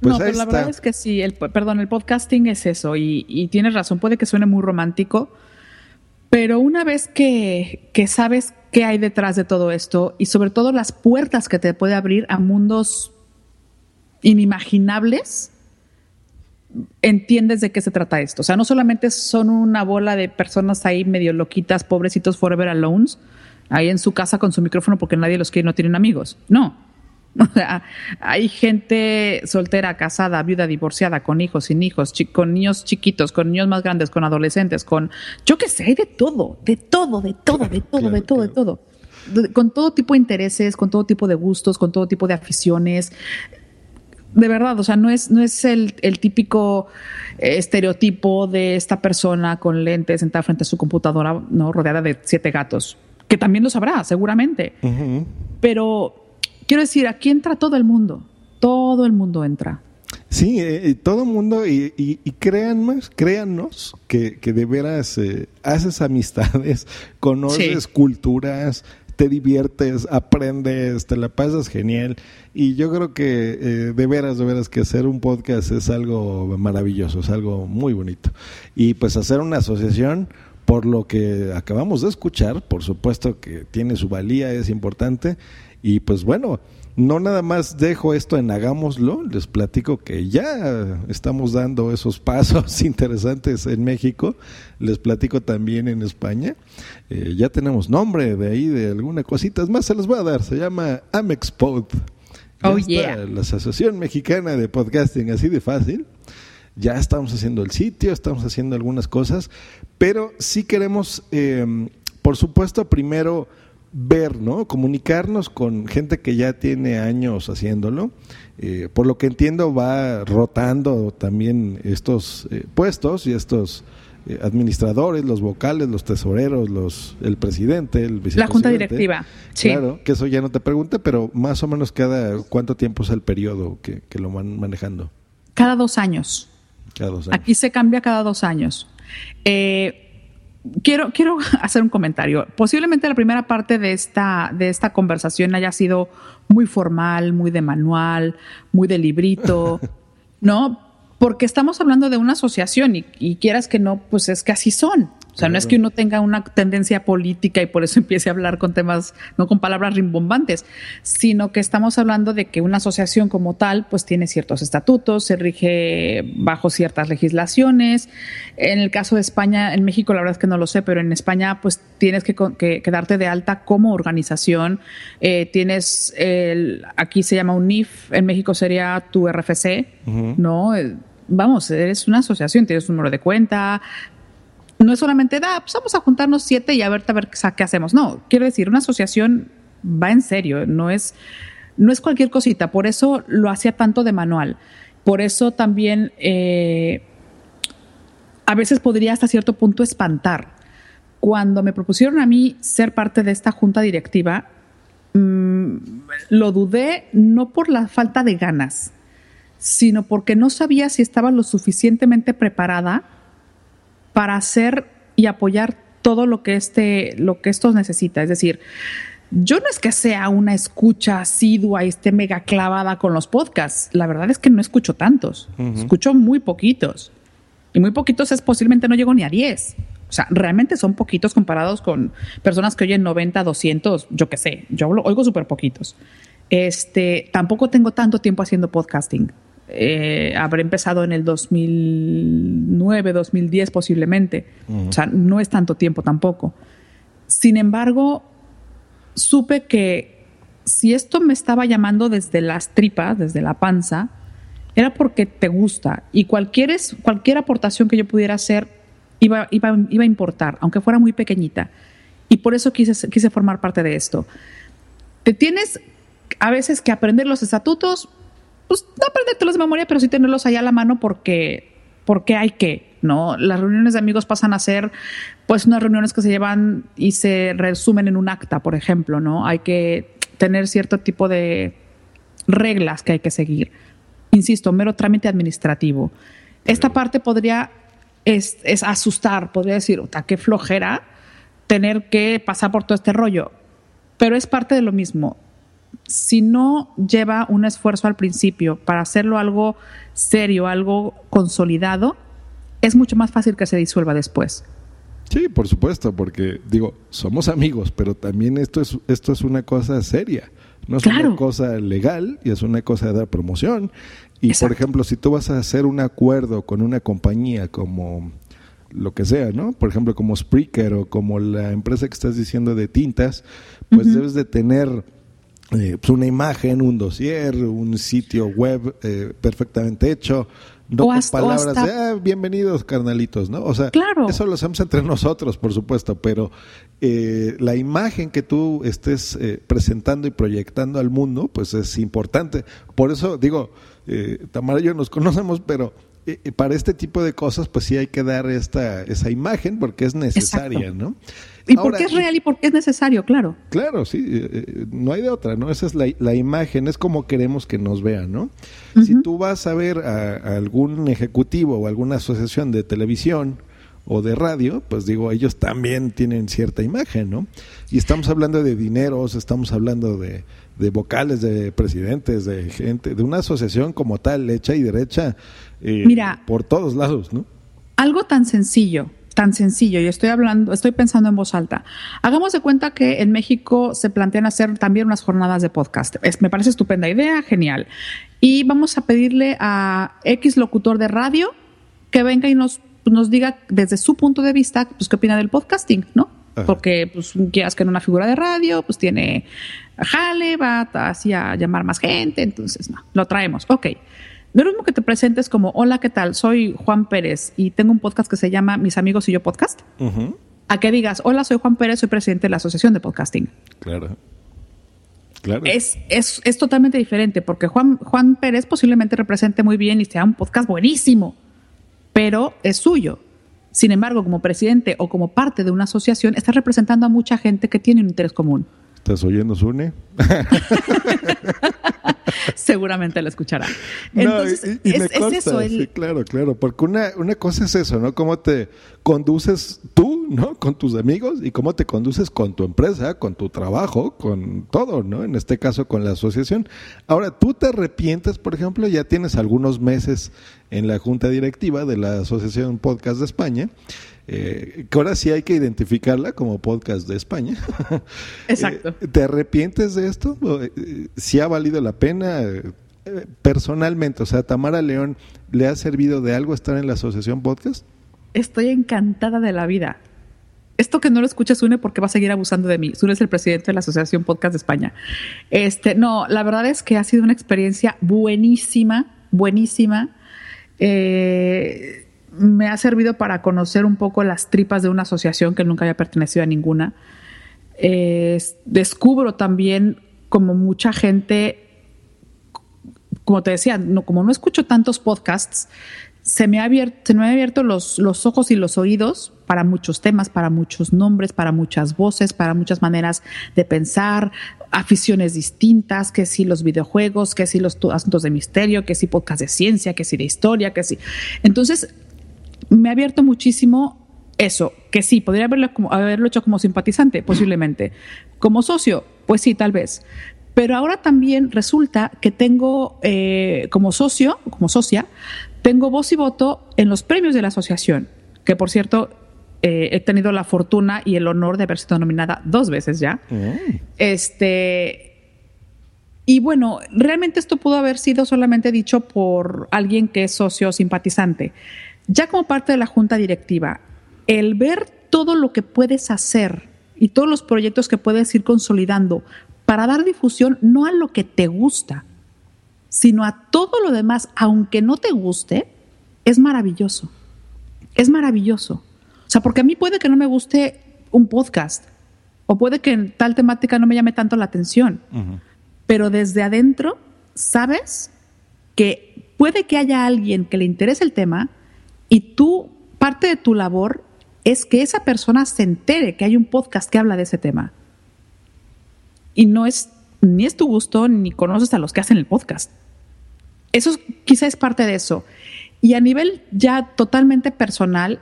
Pues no, pero la verdad es que sí, el, perdón, el podcasting es eso y, y, tienes razón, puede que suene muy romántico, pero una vez que, que sabes qué hay detrás de todo esto y sobre todo las puertas que te puede abrir a mundos inimaginables, entiendes de qué se trata esto. O sea, no solamente son una bola de personas ahí medio loquitas, pobrecitos forever alones, ahí en su casa con su micrófono porque nadie los quiere, no tienen amigos. No. <laughs> O sea, hay gente soltera, casada, viuda, divorciada, con hijos, sin hijos, con niños chiquitos, con niños más grandes, con adolescentes, con, yo qué sé, hay de todo, de todo, de todo, de todo, claro, de todo, claro. de todo. Con todo tipo de intereses, con todo tipo de gustos, con todo tipo de aficiones de verdad, o sea, no es, no es el, el, típico estereotipo de esta persona con lentes sentada frente a su computadora, ¿no? Rodeada de siete gatos, que también lo sabrá, seguramente. Uh -huh. Pero quiero decir, aquí entra todo el mundo, todo el mundo entra. Sí, eh, todo el mundo, y, y, y créannos, créannos que, que de veras eh, haces amistades, conoces sí. culturas, te diviertes, aprendes, te la pasas genial. Y yo creo que eh, de veras, de veras que hacer un podcast es algo maravilloso, es algo muy bonito. Y pues hacer una asociación, por lo que acabamos de escuchar, por supuesto que tiene su valía, es importante. Y pues bueno, no nada más dejo esto en hagámoslo, les platico que ya estamos dando esos <laughs> pasos interesantes en México, les platico también en España, eh, ya tenemos nombre de ahí, de alguna cosita, es más se los voy a dar, se llama Amexpod. Oh, yeah. La Asociación Mexicana de Podcasting, así de fácil. Ya estamos haciendo el sitio, estamos haciendo algunas cosas, pero sí queremos, eh, por supuesto, primero ver, ¿no? Comunicarnos con gente que ya tiene años haciéndolo. Eh, por lo que entiendo va rotando también estos eh, puestos y estos eh, administradores, los vocales, los tesoreros, los el presidente, el vicepresidente. La junta directiva. Sí. Claro, que eso ya no te pregunte, pero más o menos cada cuánto tiempo es el periodo que, que lo van manejando. Cada dos años. Cada dos años. Aquí se cambia cada dos años. Eh, quiero, quiero <laughs> hacer un comentario. Posiblemente la primera parte de esta, de esta conversación haya sido muy formal, muy de manual, muy de librito, <laughs> ¿no? Porque estamos hablando de una asociación y, y, quieras que no, pues es que así son. O sea, no es que uno tenga una tendencia política y por eso <laughs> empiece a hablar con temas, no con palabras rimbombantes, sino que estamos hablando de que una asociación como tal, pues tiene ciertos estatutos, se rige bajo ciertas legislaciones. En el caso de España, en México la verdad es que no lo sé, pero en España pues tienes que, que, que darte de alta como organización. Eh, tienes, el, aquí se llama UNIF, en México sería tu RFC, uh -huh. ¿no? Vamos, eres una asociación, tienes un número de cuenta, no es solamente, da, pues vamos a juntarnos siete y a ver, a ver qué hacemos. No, quiero decir, una asociación va en serio, no es, no es cualquier cosita. Por eso lo hacía tanto de manual. Por eso también eh, a veces podría hasta cierto punto espantar. Cuando me propusieron a mí ser parte de esta junta directiva, mm, lo dudé no por la falta de ganas, sino porque no sabía si estaba lo suficientemente preparada para hacer y apoyar todo lo que este, lo que esto necesita. Es decir, yo no es que sea una escucha asidua y esté mega clavada con los podcasts. La verdad es que no escucho tantos. Escucho muy poquitos. Y muy poquitos es posiblemente no llego ni a 10. O sea, realmente son poquitos comparados con personas que oyen 90, 200, yo qué sé. Yo oigo súper poquitos. Este, tampoco tengo tanto tiempo haciendo podcasting. Eh, habré empezado en el 2009, 2010 posiblemente. O sea, no es tanto tiempo tampoco. Sin embargo, supe que si esto me estaba llamando desde las tripas, desde la panza, era porque te gusta y cualquier, cualquier aportación que yo pudiera hacer iba, iba, a importar, aunque fuera muy pequeñita. Y por eso quise, quise formar parte de esto. Te tienes a veces que aprender los estatutos, pues no aprendértelos de memoria, pero sí tenerlos allá a la mano porque, porque hay que, ¿no? Las reuniones de amigos pasan a ser pues unas reuniones que se llevan y se resumen en un acta, por ejemplo, ¿no? Hay que tener cierto tipo de reglas que hay que seguir. Insisto, mero trámite administrativo. Esta parte podría es, asustar, podría decir, qué flojera tener que pasar por todo este rollo. Pero es parte de lo mismo. Si no lleva un esfuerzo al principio para hacerlo algo serio, algo consolidado, es mucho más fácil que se disuelva después. Sí, por supuesto, porque digo, somos amigos, pero también esto es, esto es una cosa seria. No es una cosa legal y es una cosa de dar promoción. Y por ejemplo, si tú vas a hacer un acuerdo con una compañía como lo que sea, ¿no? Por ejemplo, como Spreaker o como la empresa que estás diciendo de tintas, pues debes de tener eh, pues una imagen, un dossier, un sitio web eh, perfectamente hecho, no con palabras de ah, bienvenidos carnalitos, ¿no? O sea, eso lo hacemos entre nosotros, por supuesto, pero eh, la imagen que tú estés presentando y proyectando al mundo, pues es importante. Por eso digo, Tamara y yo nos conocemos, pero para este tipo de cosas, pues sí hay que dar esta, esa imagen porque es necesaria, ¿no? Y porque es real y porque es necesario, claro. Claro, sí, eh, eh, no hay de otra, ¿no? Esa es la, imagen, es como queremos que nos vean, ¿no? Si tú vas a ver a, algún ejecutivo o alguna asociación de televisión o de radio, pues digo, ellos también tienen cierta imagen, ¿no? Y estamos hablando de dineros, estamos hablando de, de vocales, de presidentes, de gente, de una asociación como tal, hecha y derecha, eh, Mira, por todos lados, ¿no? Algo tan sencillo, tan sencillo, y estoy hablando, estoy pensando en voz alta. Hagamos de cuenta que en México se plantean hacer también unas jornadas de podcast. me parece estupenda idea, genial. Y vamos a pedirle a X locutor de radio que venga y nos, nos diga desde su punto de vista, pues qué opina del podcasting, ¿no? Porque, pues, quieras que en una figura de radio, pues tiene jale, va así a llamar más gente, entonces, no, lo traemos. Ok. No es lo mismo que te presentes como, hola, ¿qué tal? Soy Juan Pérez y tengo un podcast que se llama Mis Amigos y Yo Podcast. A que digas, hola, soy Juan Pérez, soy presidente de la Asociación de Podcasting. Claro. Claro. Es, es, es totalmente diferente porque Juan, Juan Pérez posiblemente represente muy bien y sea un podcast buenísimo, pero es suyo. Sin embargo, como presidente o como parte de una asociación, estás representando a mucha gente que tiene un interés común. ¿Estás oyendo, Sune? <laughs> <laughs> Seguramente lo escuchará. Entonces, es, eso. Sí, claro, claro. Porque una, una cosa es eso, ¿no? Cómo te conduces tú, ¿no? Con tus amigos y cómo te conduces con tu empresa, con tu trabajo, con todo, ¿no? En este caso, con la asociación. Ahora, tú te arrepientes, por ejemplo, ya tienes algunos meses en la junta directiva de la Asociación Podcast de España eh, que ahora sí hay que identificarla como podcast de España. <laughs> Exacto. Eh, ¿Te arrepientes de esto? Eh, ¿Si ha valido la pena? personalmente, o sea, Tamara León, ¿le ha servido de algo estar en la asociación podcast? Estoy encantada de la vida. Esto que no lo escucha Sune porque va a seguir abusando de mí. Sune es el presidente de la Asociación Podcast de España. Este, no, la verdad es que ha sido una experiencia buenísima, buenísima. Eh, me ha servido para conocer un poco las tripas de una asociación que nunca había pertenecido a ninguna. Descubro también como mucha gente, como te decía, no, como no escucho tantos podcasts, se me, ha abierto, se me han abierto los, los ojos y los oídos para muchos temas, para muchos nombres, para muchas voces, para muchas maneras de pensar, aficiones distintas, que si los videojuegos, que si los asuntos de misterio, que si podcast de ciencia, que si de historia, que si. Entonces, me ha abierto muchísimo eso, que sí, podría haberlo, haberlo hecho como simpatizante, posiblemente. Como socio, pues sí, tal vez. Pero ahora también resulta que tengo eh, como socio, como socia, tengo voz y voto en los premios de la asociación, que por cierto eh, he tenido la fortuna y el honor de haber sido nominada dos veces ya. Mm. Este. Y bueno, realmente esto pudo haber sido solamente dicho por alguien que es socio simpatizante. Ya como parte de la junta directiva, el ver todo lo que puedes hacer y todos los proyectos que puedes ir consolidando para dar difusión no a lo que te gusta, sino a todo lo demás, aunque no te guste, es maravilloso. Es maravilloso. O sea, porque a mí puede que no me guste un podcast o puede que en tal temática no me llame tanto la atención, pero desde adentro sabes que puede que haya alguien que le interese el tema y tú, parte de tu labor es que esa persona se entere que hay un podcast que habla de ese tema. Y no es ni es tu gusto ni conoces a los que hacen el podcast. Eso quizá es parte de eso. Y a nivel ya totalmente personal,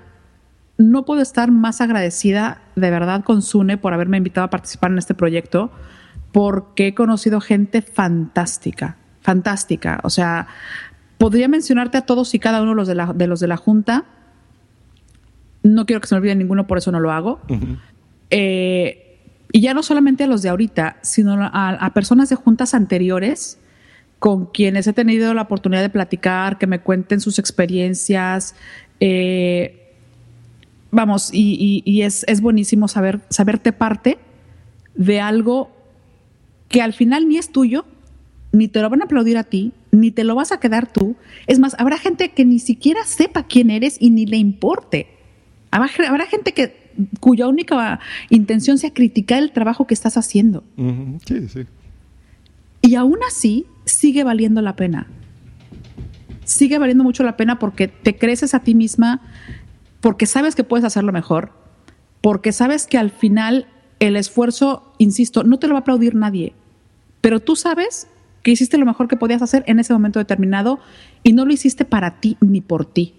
no puedo estar más agradecida de verdad con Sune por haberme invitado a participar en este proyecto, porque he conocido gente fantástica, fantástica. O sea, podría mencionarte a todos y cada uno de los de la, de los de la Junta. No quiero que se me olvide ninguno, por eso no lo hago. Eh, y ya no solamente a los de ahorita, sino a personas de juntas anteriores con quienes he tenido la oportunidad de platicar, que me cuenten sus experiencias. Eh, vamos, y, es, buenísimo saber, saberte parte de algo que al final ni es tuyo, ni te lo van a aplaudir a ti, ni te lo vas a quedar tú. Es más, habrá gente que ni siquiera sepa quién eres y ni le importe. Habrá, gente que cuya única intención sea criticar el trabajo que estás haciendo. Sí, sí. Y aún así, sigue valiendo la pena. Sigue valiendo mucho la pena porque te creces a ti misma, porque sabes que puedes hacerlo mejor, porque sabes que al final el esfuerzo, insisto, no te lo va a aplaudir nadie, pero tú sabes que hiciste lo mejor que podías hacer en ese momento determinado y no lo hiciste para ti ni por ti.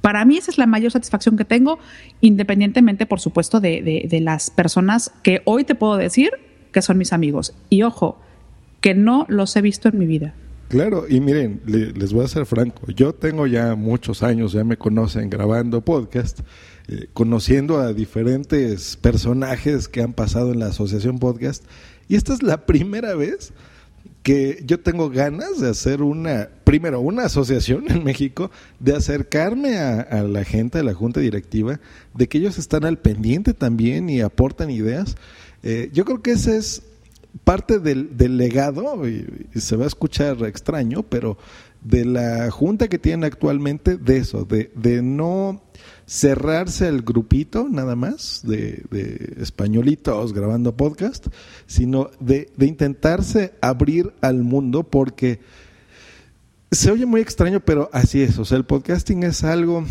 Para mí esa es la mayor satisfacción que tengo, independientemente, por supuesto, de, de las personas que hoy te puedo decir que son mis amigos. Y ojo, que no los he visto en mi vida. Claro, y miren, les voy a ser franco, yo tengo ya muchos años, ya me conocen grabando podcast, eh, conociendo a diferentes personajes que han pasado en la asociación podcast, y esta es la primera vez que yo tengo ganas de hacer una, primero, una asociación <laughs> en México, de acercarme a, la gente de la junta directiva, de que ellos están al pendiente también y aportan ideas. Eh, yo creo que ese es parte del legado, y, se va a escuchar extraño, pero de la junta que tienen actualmente, de eso, de, de no cerrarse el grupito nada más de, de españolitos grabando podcast, sino de, de, intentarse abrir al mundo porque se oye muy extraño, pero así es, o sea, el podcasting es algo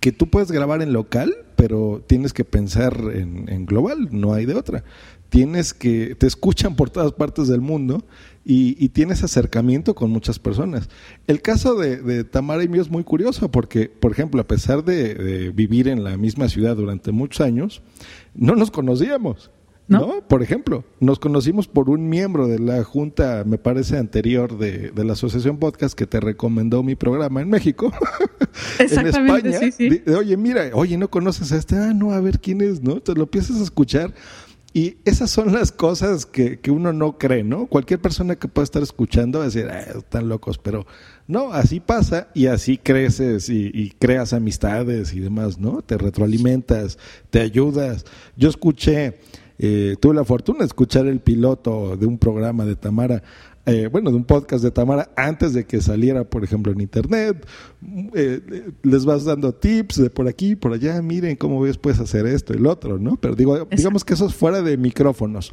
que tú puedes grabar en local, pero tienes que pensar en, en global, no hay de otra. Tienes que, te escuchan por todas partes del mundo y, tienes acercamiento con muchas personas. El caso de, Tamara y mío es muy curioso porque, por ejemplo, a pesar de, vivir en la misma ciudad durante muchos años, no nos conocíamos. ¿No? Por ejemplo, nos conocimos por un miembro de la junta, me parece, anterior de, la Asociación Podcast que te recomendó mi programa en México, <laughs> en España. oye, mira, oye, ¿no conoces a este? Ah, no, a ver quién es, ¿no? Te lo empiezas a escuchar y esas son las cosas que, que, uno no cree, ¿no? Cualquier persona que pueda estar escuchando va a decir, ah, están locos, pero no, así pasa y así creces y, creas amistades y demás, ¿no? Te retroalimentas, te ayudas. Yo escuché, eh, tuve la fortuna de escuchar el piloto de un programa de Tamara eh, bueno, de un podcast de Tamara antes de que saliera, por ejemplo, en internet. Eh, les vas dando tips de por aquí, por allá, miren cómo ves, puedes hacer esto, el otro, ¿no? Pero digo, digamos que eso es fuera de micrófonos.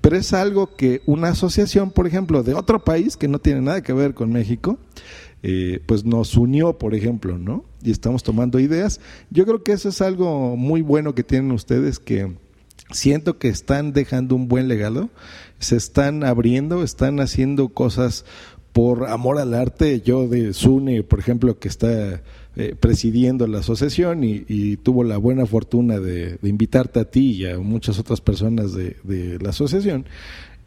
Pero es algo que una asociación, por ejemplo, de otro país que no tiene nada que ver con México, eh, pues nos unió, por ejemplo, ¿no? Y estamos tomando ideas. Yo creo que eso es algo muy bueno que tienen ustedes que siento que están dejando un buen legado, se están abriendo, están haciendo cosas por amor al arte. Yo de Sune, por ejemplo, que está eh, presidiendo la asociación y, tuvo la buena fortuna de, invitarte a ti y a muchas otras personas de, la asociación,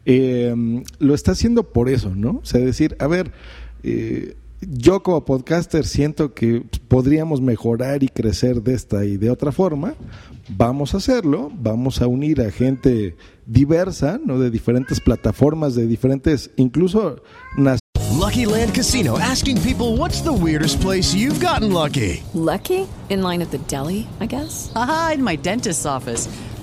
eh, lo está haciendo por eso, ¿no? O sea, decir, a ver, eh, yo como podcaster siento que podríamos mejorar y crecer de esta y de otra forma. Vamos a hacerlo, vamos a unir a gente diversa, ¿no? De diferentes plataformas, de diferentes, incluso Lucky Land Casino asking people what's the weirdest place you've gotten lucky. Lucky? In line at the deli, I guess. Aha, in my dentist's office.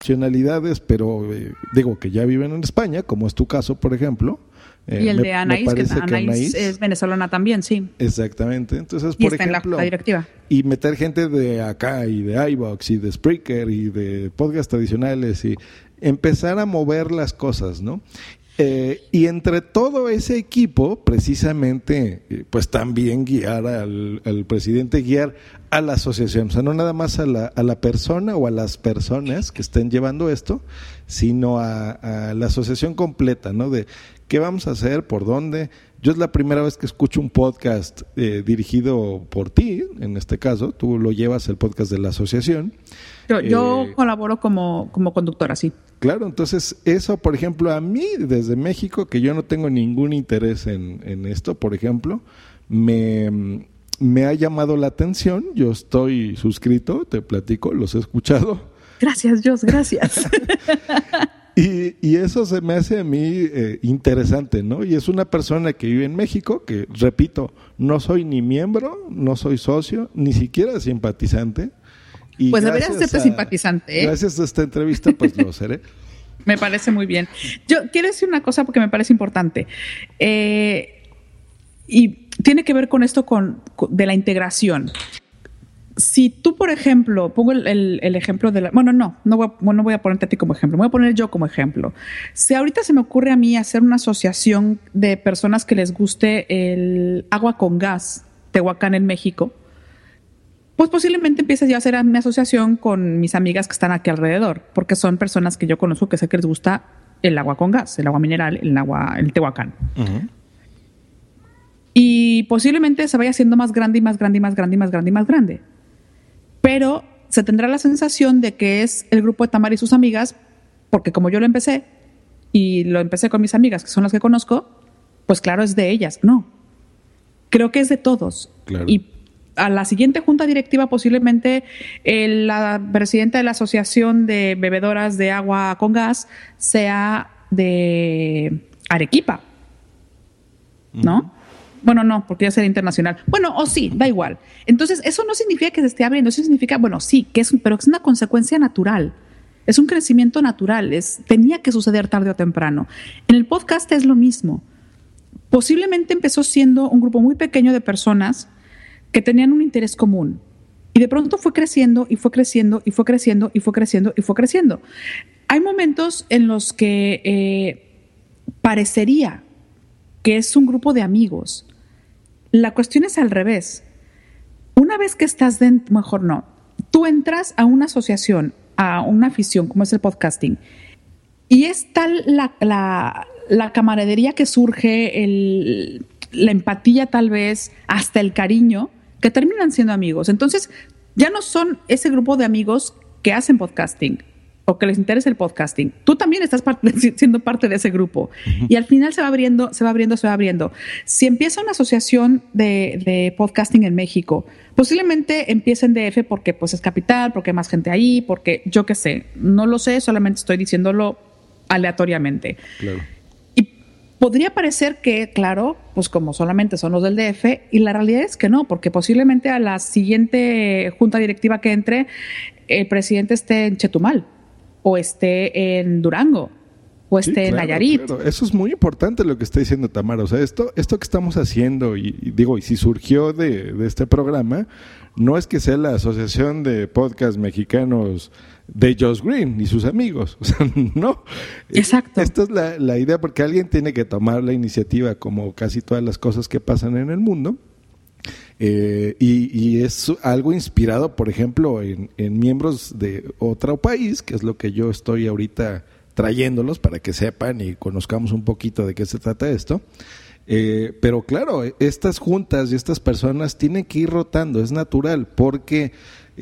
Nacionalidades, pero eh, digo que ya viven en España, como es tu caso, por ejemplo. Eh, y el de Anaís, que, Anaís, es venezolana también, sí. Exactamente. Entonces, por está ejemplo, en la, directiva. Y meter gente de acá y de iBox y de Spreaker y de podcast tradicionales y empezar a mover las cosas, ¿no? Eh, y entre todo ese equipo, precisamente, eh, pues también guiar al, presidente, guiar a la asociación, o sea, no nada más a la, a la persona o a las personas que estén llevando esto, sino a, la asociación completa, ¿no? De qué vamos a hacer, por dónde. Yo es la primera vez que escucho un podcast eh, dirigido por ti, en este caso, tú lo llevas el podcast de la asociación. Yo, colaboro como, como conductora, sí. Claro, entonces eso, por ejemplo, a mí desde México, que yo no tengo ningún interés en, en esto, por ejemplo, me, me ha llamado la atención, yo estoy suscrito, te platico, los he escuchado. Gracias, Dios, gracias. <laughs> y, y, eso se me hace a mí eh, interesante, ¿no? Y es una persona que vive en México, que, repito, no soy ni miembro, no soy socio, ni siquiera simpatizante pues deberías ser simpatizante. ¿eh? Gracias a esta entrevista, pues lo seré. <laughs> me parece muy bien. Yo quiero decir una cosa porque me parece importante. Eh, y tiene que ver con esto con, de la integración. Si tú, por ejemplo, pongo el, ejemplo de la... Bueno, no, no voy, a, no voy a ponerte a ti como ejemplo, me voy a poner yo como ejemplo. Si ahorita se me ocurre a mí hacer una asociación de personas que les guste el agua con gas, Tehuacán en México, pues posiblemente empieces ya a hacer mi asociación con mis amigas que están aquí alrededor, porque son personas que yo conozco que sé que les gusta el agua con gas, el agua mineral, el agua, el tehuacán. Y posiblemente se vaya haciendo más grande y más grande y más grande y más grande y más grande. Pero se tendrá la sensación de que es el grupo de Tamara y sus amigas, porque como yo lo empecé y lo empecé con mis amigas, que son las que conozco, pues claro, es de ellas. No. Creo que es de todos. Claro. Y a la siguiente junta directiva posiblemente la presidenta de la Asociación de Bebedoras de Agua con Gas sea de Arequipa, ¿no? Bueno, no, porque ya sería internacional. Bueno, o sí, da igual. Entonces, eso no significa que se esté abriendo, eso significa, bueno, sí, que es, pero es una consecuencia natural. Es un crecimiento natural, es, tenía que suceder tarde o temprano. En el podcast es lo mismo. Posiblemente empezó siendo un grupo muy pequeño de personas que tenían un interés común. Y de pronto fue creciendo y fue creciendo y fue creciendo y fue creciendo y fue creciendo. Hay momentos en los que eh, parecería que es un grupo de amigos. La cuestión es al revés. Una vez que estás dentro, mejor no, tú entras a una asociación, a una afición como es el podcasting, y es tal la, la, camaradería que surge, la empatía tal vez, hasta el cariño, que terminan siendo amigos. Entonces, ya no son ese grupo de amigos que hacen podcasting o que les interesa el podcasting. Tú también estás <laughs> siendo parte de ese grupo. Y al final se va abriendo, se va abriendo, se va abriendo. Si empieza una asociación de, de podcasting en México, posiblemente empiece en DF porque pues es capital, porque hay más gente ahí, porque yo qué sé, no lo sé, solamente estoy diciéndolo aleatoriamente. Claro. Podría parecer que, claro, pues como solamente son los del DF, y la realidad es que no, porque posiblemente a la siguiente junta directiva que entre, el presidente esté en Chetumal, o esté en Durango, o esté en Nayarit. Claro. Eso es muy importante lo que está diciendo Tamara. O sea, esto, esto que estamos haciendo, y, y digo, y si surgió de, de, este programa, no es que sea la Asociación de Podcast Mexicanos de Josh Green y sus amigos. <laughs> O sea, no. Exacto. Esta es la, la, idea, porque alguien tiene que tomar la iniciativa, como casi todas las cosas que pasan en el mundo. Eh, y, y, es algo inspirado, por ejemplo, en, en, miembros de otro país, que es lo que yo estoy ahorita trayéndolos para que sepan y conozcamos un poquito de qué se trata esto. Eh, pero claro, estas juntas y estas personas tienen que ir rotando, es natural, porque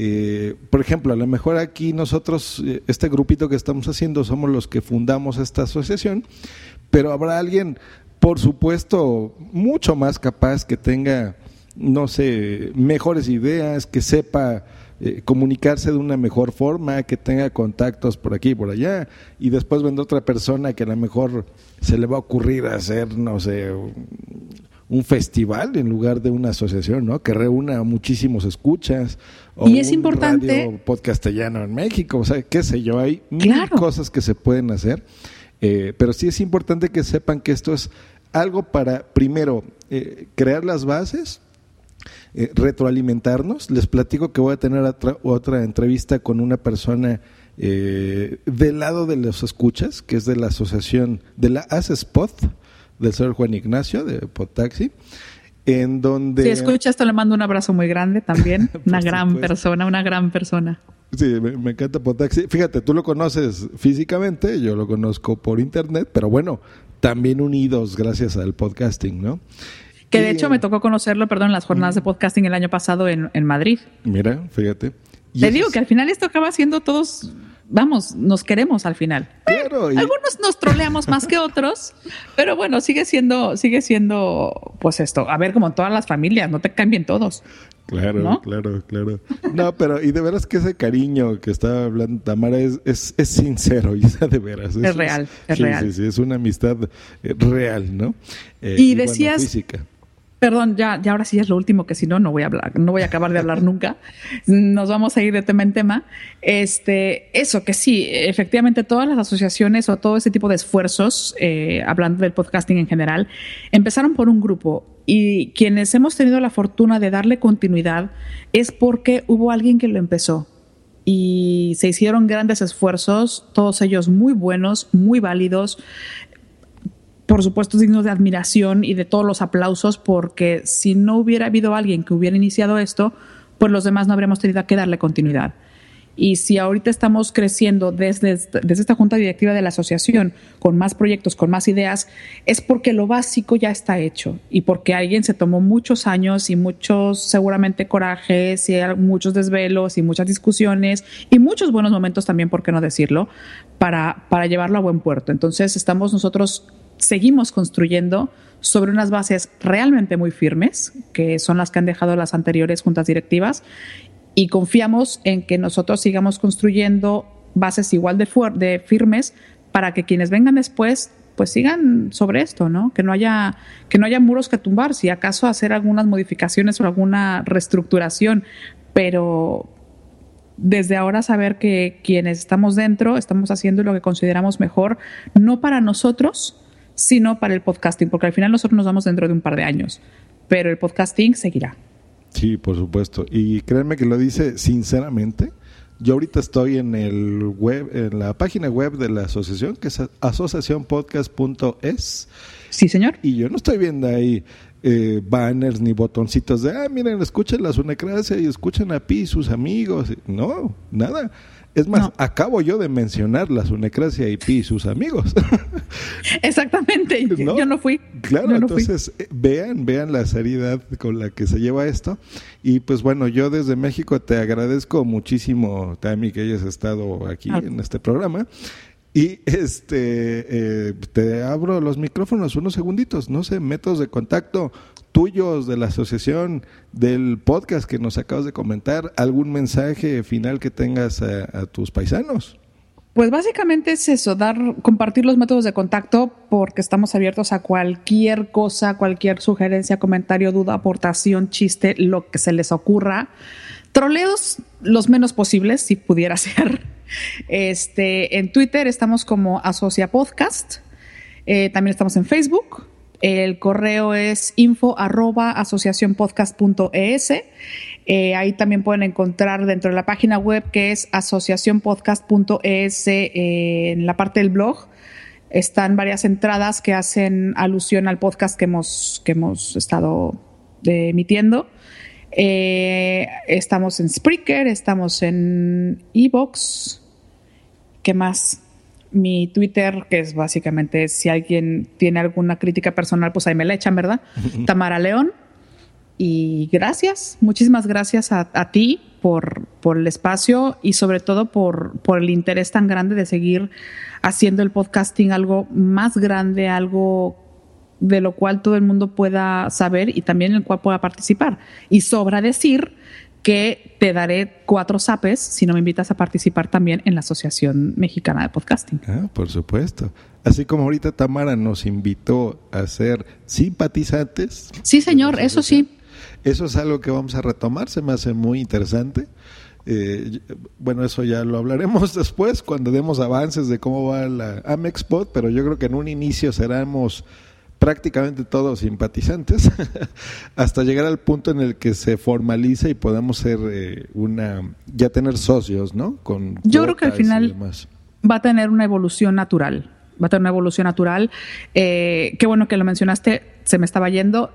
eh, por ejemplo, a lo mejor aquí nosotros, eh, este grupito que estamos haciendo, somos los que fundamos esta asociación, pero habrá alguien, por supuesto, mucho más capaz que tenga, no sé, mejores ideas, que sepa eh, comunicarse de una mejor forma, que tenga contactos por aquí y por allá, y después vendrá otra persona que a lo mejor se le va a ocurrir hacer, no sé, un festival en lugar de una asociación, ¿no? Que reúna muchísimos escuchas. O y es importante. Radio podcastellano en México, o sea, qué sé yo, hay claro. mil cosas que se pueden hacer. Eh, pero sí es importante que sepan que esto es algo para, primero, eh, crear las bases, eh, retroalimentarnos. Les platico que voy a tener otra, otra entrevista con una persona del lado de los escuchas, que es de la asociación, de la ASESPOT, del señor Juan Ignacio de Potaxi, en donde... Si escucha esto, le mando un abrazo muy grande también. <laughs> una gran supuesto. persona, una gran persona. Sí, me, me, encanta Potaxi. Fíjate, tú lo conoces físicamente, yo lo conozco por internet, pero bueno, también unidos gracias al podcasting, ¿no? Que de y, hecho me tocó conocerlo, perdón, en las jornadas de podcasting el año pasado en, en Madrid. Mira, fíjate. Te digo es... que al final esto acaba siendo todos vamos, nos queremos al final. Claro, y... Algunos nos troleamos más que otros, pero bueno, sigue siendo, sigue siendo, pues esto, a ver, como en todas las familias, no te cambien todos. Claro, ¿no? claro, claro. No, pero y de veras que ese cariño que estaba hablando Tamara es, es, es sincero, <laughs> y de veras. Es, es real, es sí, real. Sí, sí, es una amistad real, ¿no? Eh, y, y, decías... Bueno, física. Perdón, ya, ya ahora sí es lo último, que si no, no voy a hablar, no voy a acabar de hablar <laughs> nunca. Nos vamos a ir de tema en tema. Este, eso, que sí, efectivamente, todas las asociaciones o todo ese tipo de esfuerzos, eh, hablando del podcasting en general, empezaron por un grupo. Y quienes hemos tenido la fortuna de darle continuidad es porque hubo alguien que lo empezó. Y se hicieron grandes esfuerzos, todos ellos muy buenos, muy válidos por supuesto, dignos de admiración y de todos los aplausos, porque si no hubiera habido alguien que hubiera iniciado esto, pues los demás no habríamos tenido que darle continuidad. Y si ahorita estamos creciendo desde, desde esta junta directiva de la asociación con más proyectos, con más ideas, es porque lo básico ya está hecho y porque alguien se tomó muchos años y muchos seguramente corajes y muchos desvelos y muchas discusiones y muchos buenos momentos también, por qué no decirlo, para, para llevarlo a buen puerto. Entonces estamos nosotros seguimos construyendo sobre unas bases realmente muy firmes, que son las que han dejado las anteriores juntas directivas, y confiamos en que nosotros sigamos construyendo bases igual de, de firmes para que quienes vengan después pues sigan sobre esto, ¿no? Que no haya que no haya muros que tumbar, si acaso hacer algunas modificaciones o alguna reestructuración, pero desde ahora saber que quienes estamos dentro estamos haciendo lo que consideramos mejor, no para nosotros, sino para el podcasting, porque al final nosotros nos vamos dentro de un par de años, pero el podcasting seguirá. Sí, por supuesto. Y créanme que lo dice sinceramente. Yo ahorita estoy en el web, en la página web de la asociación, que es asociacionpodcast.es. Sí, señor. Y yo no estoy viendo ahí eh, banners ni botoncitos de, ah, miren, escuchen la Sunecracia y escuchen a Pi y sus amigos. No, nada. Es más, acabo yo de mencionar la Sunecracia y Pi y sus amigos. <laughs> Exactamente, yo no fui. Claro, entonces eh, vean, vean la seriedad con la que se lleva esto. Y pues bueno, yo desde México te agradezco muchísimo, Tami, que hayas estado aquí en este programa. Y este eh, te abro los micrófonos unos segunditos, no sé, métodos de contacto tuyos de la asociación, del podcast que nos acabas de comentar, algún mensaje final que tengas a, tus paisanos. Pues básicamente es eso, dar, compartir los métodos de contacto porque estamos abiertos a cualquier cosa, cualquier sugerencia, comentario, duda, aportación, chiste, lo que se les ocurra. Troleos los menos posibles, si pudiera <laughs> ser. Este, en Twitter estamos como Asocia Podcast. Eh, también estamos en Facebook. El correo es info asociacionpodcast.es. Eh, ahí también pueden encontrar dentro de la página web que es asociacionpodcast.es eh, en la parte del blog. Están varias entradas que hacen alusión al podcast que hemos, que hemos estado emitiendo. Eh, estamos en Spreaker, estamos en Evox. ¿Qué más? Mi Twitter, que es básicamente si alguien tiene alguna crítica personal, pues ahí me la echan, ¿verdad? <laughs> Tamara León. Y gracias, muchísimas gracias a, ti por, por, el espacio y sobre todo por, por el interés tan grande de seguir haciendo el podcasting algo más grande, algo de lo cual todo el mundo pueda saber y también en el cual pueda participar. Y sobra decir que te daré cuatro sapes si no me invitas a participar también en la Asociación Mexicana de Podcasting. Ah, por supuesto. Así como ahorita Tamara nos invitó a ser simpatizantes. Sí, señor, eso sí. Eso es algo que vamos a retomar, se me hace muy interesante. Eh, bueno, eso ya lo hablaremos <laughs> después cuando demos avances de cómo va la Amexpod, pero yo creo que en un inicio seremos prácticamente todos simpatizantes, <laughs> hasta llegar al punto en el que se formaliza y podamos ser eh, una, ya tener socios, ¿no? Con Yo creo que al final va a tener una evolución natural, va a tener una evolución natural. Eh, qué bueno que lo mencionaste, se me estaba yendo.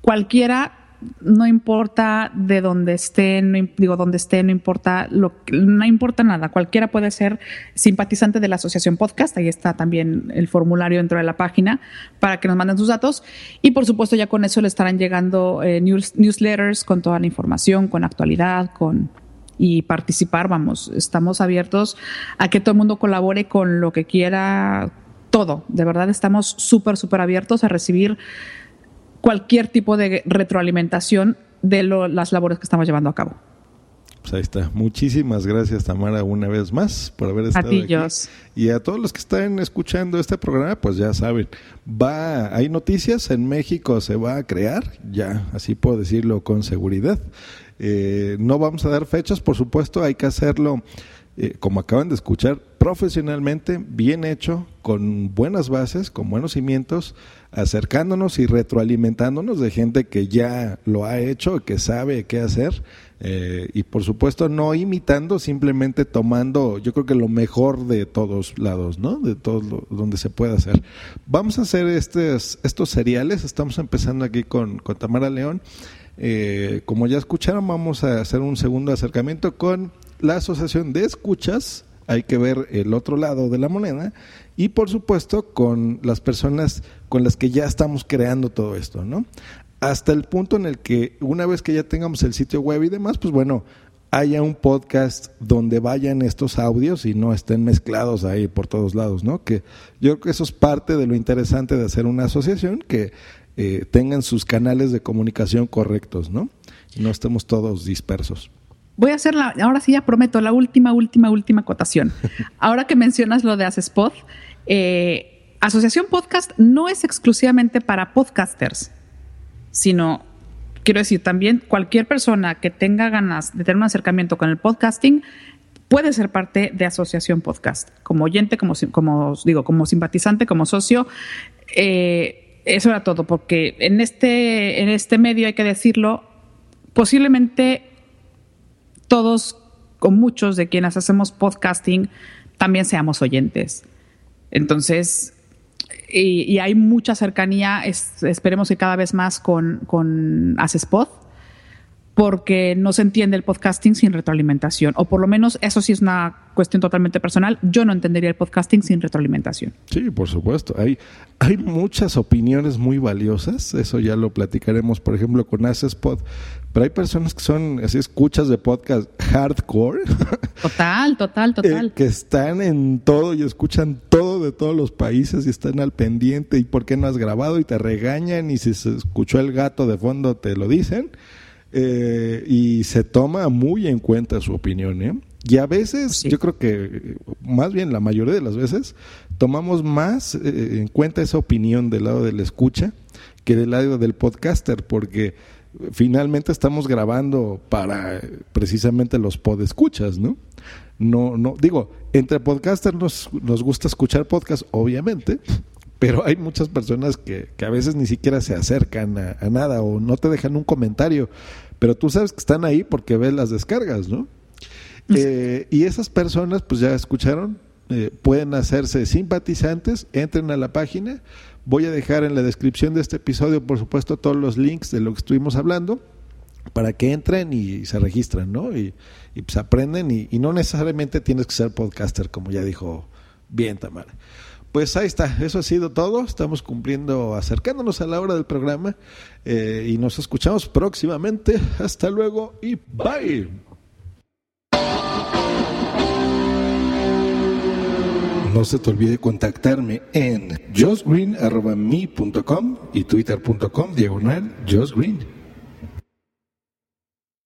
Cualquiera no importa de dónde esté, no, digo dónde esté, no importa no importa nada. Cualquiera puede ser simpatizante de la asociación podcast. Ahí está también el formulario dentro de la página para que nos manden sus datos. Y por supuesto ya con eso le estarán llegando eh, newsletters con toda la información, con actualidad, con y participar. Vamos, estamos abiertos a que todo el mundo colabore con lo que quiera. Todo, de verdad estamos súper, súper abiertos a recibir cualquier tipo de retroalimentación de las labores que estamos llevando a cabo. Pues ahí está. Muchísimas gracias, Tamara, una vez más por haber estado aquí. Y a todos los que están escuchando este programa, pues ya saben, va, hay noticias en México, se va a crear, ya, así puedo decirlo con seguridad. Eh, no vamos a dar fechas, por supuesto, hay que hacerlo, eh, como acaban de escuchar, profesionalmente, bien hecho, con buenas bases, con buenos cimientos, acercándonos y retroalimentándonos de gente que ya lo ha hecho, que sabe qué hacer. Eh, y por supuesto no imitando, simplemente tomando, yo creo que lo mejor de todos lados, ¿no? De todo donde se puede hacer. Vamos a hacer estos, estos seriales, estamos empezando aquí con, con Tamara León. Eh, como ya escucharon, vamos a hacer un segundo acercamiento con la Asociación de Escuchas hay que ver el otro lado de la moneda y por supuesto con las personas con las que ya estamos creando todo esto, ¿no? Hasta el punto en el que una vez que ya tengamos el sitio web y demás, pues bueno, haya un podcast donde vayan estos audios y no estén mezclados ahí por todos lados, ¿no? Que yo creo que eso es parte de lo interesante de hacer una asociación, que eh, tengan sus canales de comunicación correctos, ¿no? Y no estemos todos dispersos. Voy a hacer la, ahora sí ya prometo, la última, última, última acotación. <laughs> Ahora que mencionas lo de Asespod, eh, Asociación Podcast no es exclusivamente para podcasters, sino, quiero decir, también cualquier persona que tenga ganas de tener un acercamiento con el podcasting puede ser parte de Asociación Podcast, como oyente, como, como digo, como simpatizante, como socio. Eh, eso era todo, porque en este, en este medio hay que decirlo, posiblemente todos o muchos de quienes hacemos podcasting también seamos oyentes. Entonces, y, hay mucha cercanía, es- esperemos que cada vez más con, con Acespod, porque no se entiende el podcasting sin retroalimentación, o por lo menos eso sí es una cuestión totalmente personal, yo no entendería el podcasting sin retroalimentación. Sí, por supuesto. Hay, hay muchas opiniones muy valiosas. Eso ya lo platicaremos, por ejemplo, con Acespod. Pero hay personas que son así escuchas de podcast hardcore, Total, <laughs> total, total. eh, que están en todo y escuchan todo de todos los países y están al pendiente. ¿Y por qué no has grabado? Y te regañan. Y si se escuchó el gato de fondo, te lo dicen. Eh, y se toma muy en cuenta su opinión. ¿eh? Y a veces, yo creo que, más bien la mayoría de las veces, tomamos más eh, en cuenta esa opinión del lado del escucha que del lado del podcaster, porque finalmente estamos grabando para eh, precisamente los podescuchas, ¿no? No, no, digo, entre podcasters nos, nos gusta escuchar podcast, obviamente, pero hay muchas personas que, que a veces ni siquiera se acercan a, a nada o no te dejan un comentario, pero tú sabes que están ahí porque ves las descargas, ¿no? Eh, y esas personas, pues ya escucharon, eh, pueden hacerse simpatizantes, entren a la página. Voy a dejar en la descripción de este episodio, por supuesto, todos los links de lo que estuvimos hablando para que entren y se registren, ¿no? Y, y, pues aprenden y, y no necesariamente tienes que ser podcaster, como ya dijo bien Tamara. Pues ahí está, eso ha sido todo. Estamos cumpliendo, acercándonos a la hora del programa eh, y nos escuchamos próximamente. Hasta luego y bye. No se te olvide contactarme en josgreen.me.com y twitter.com diagonal josgreen.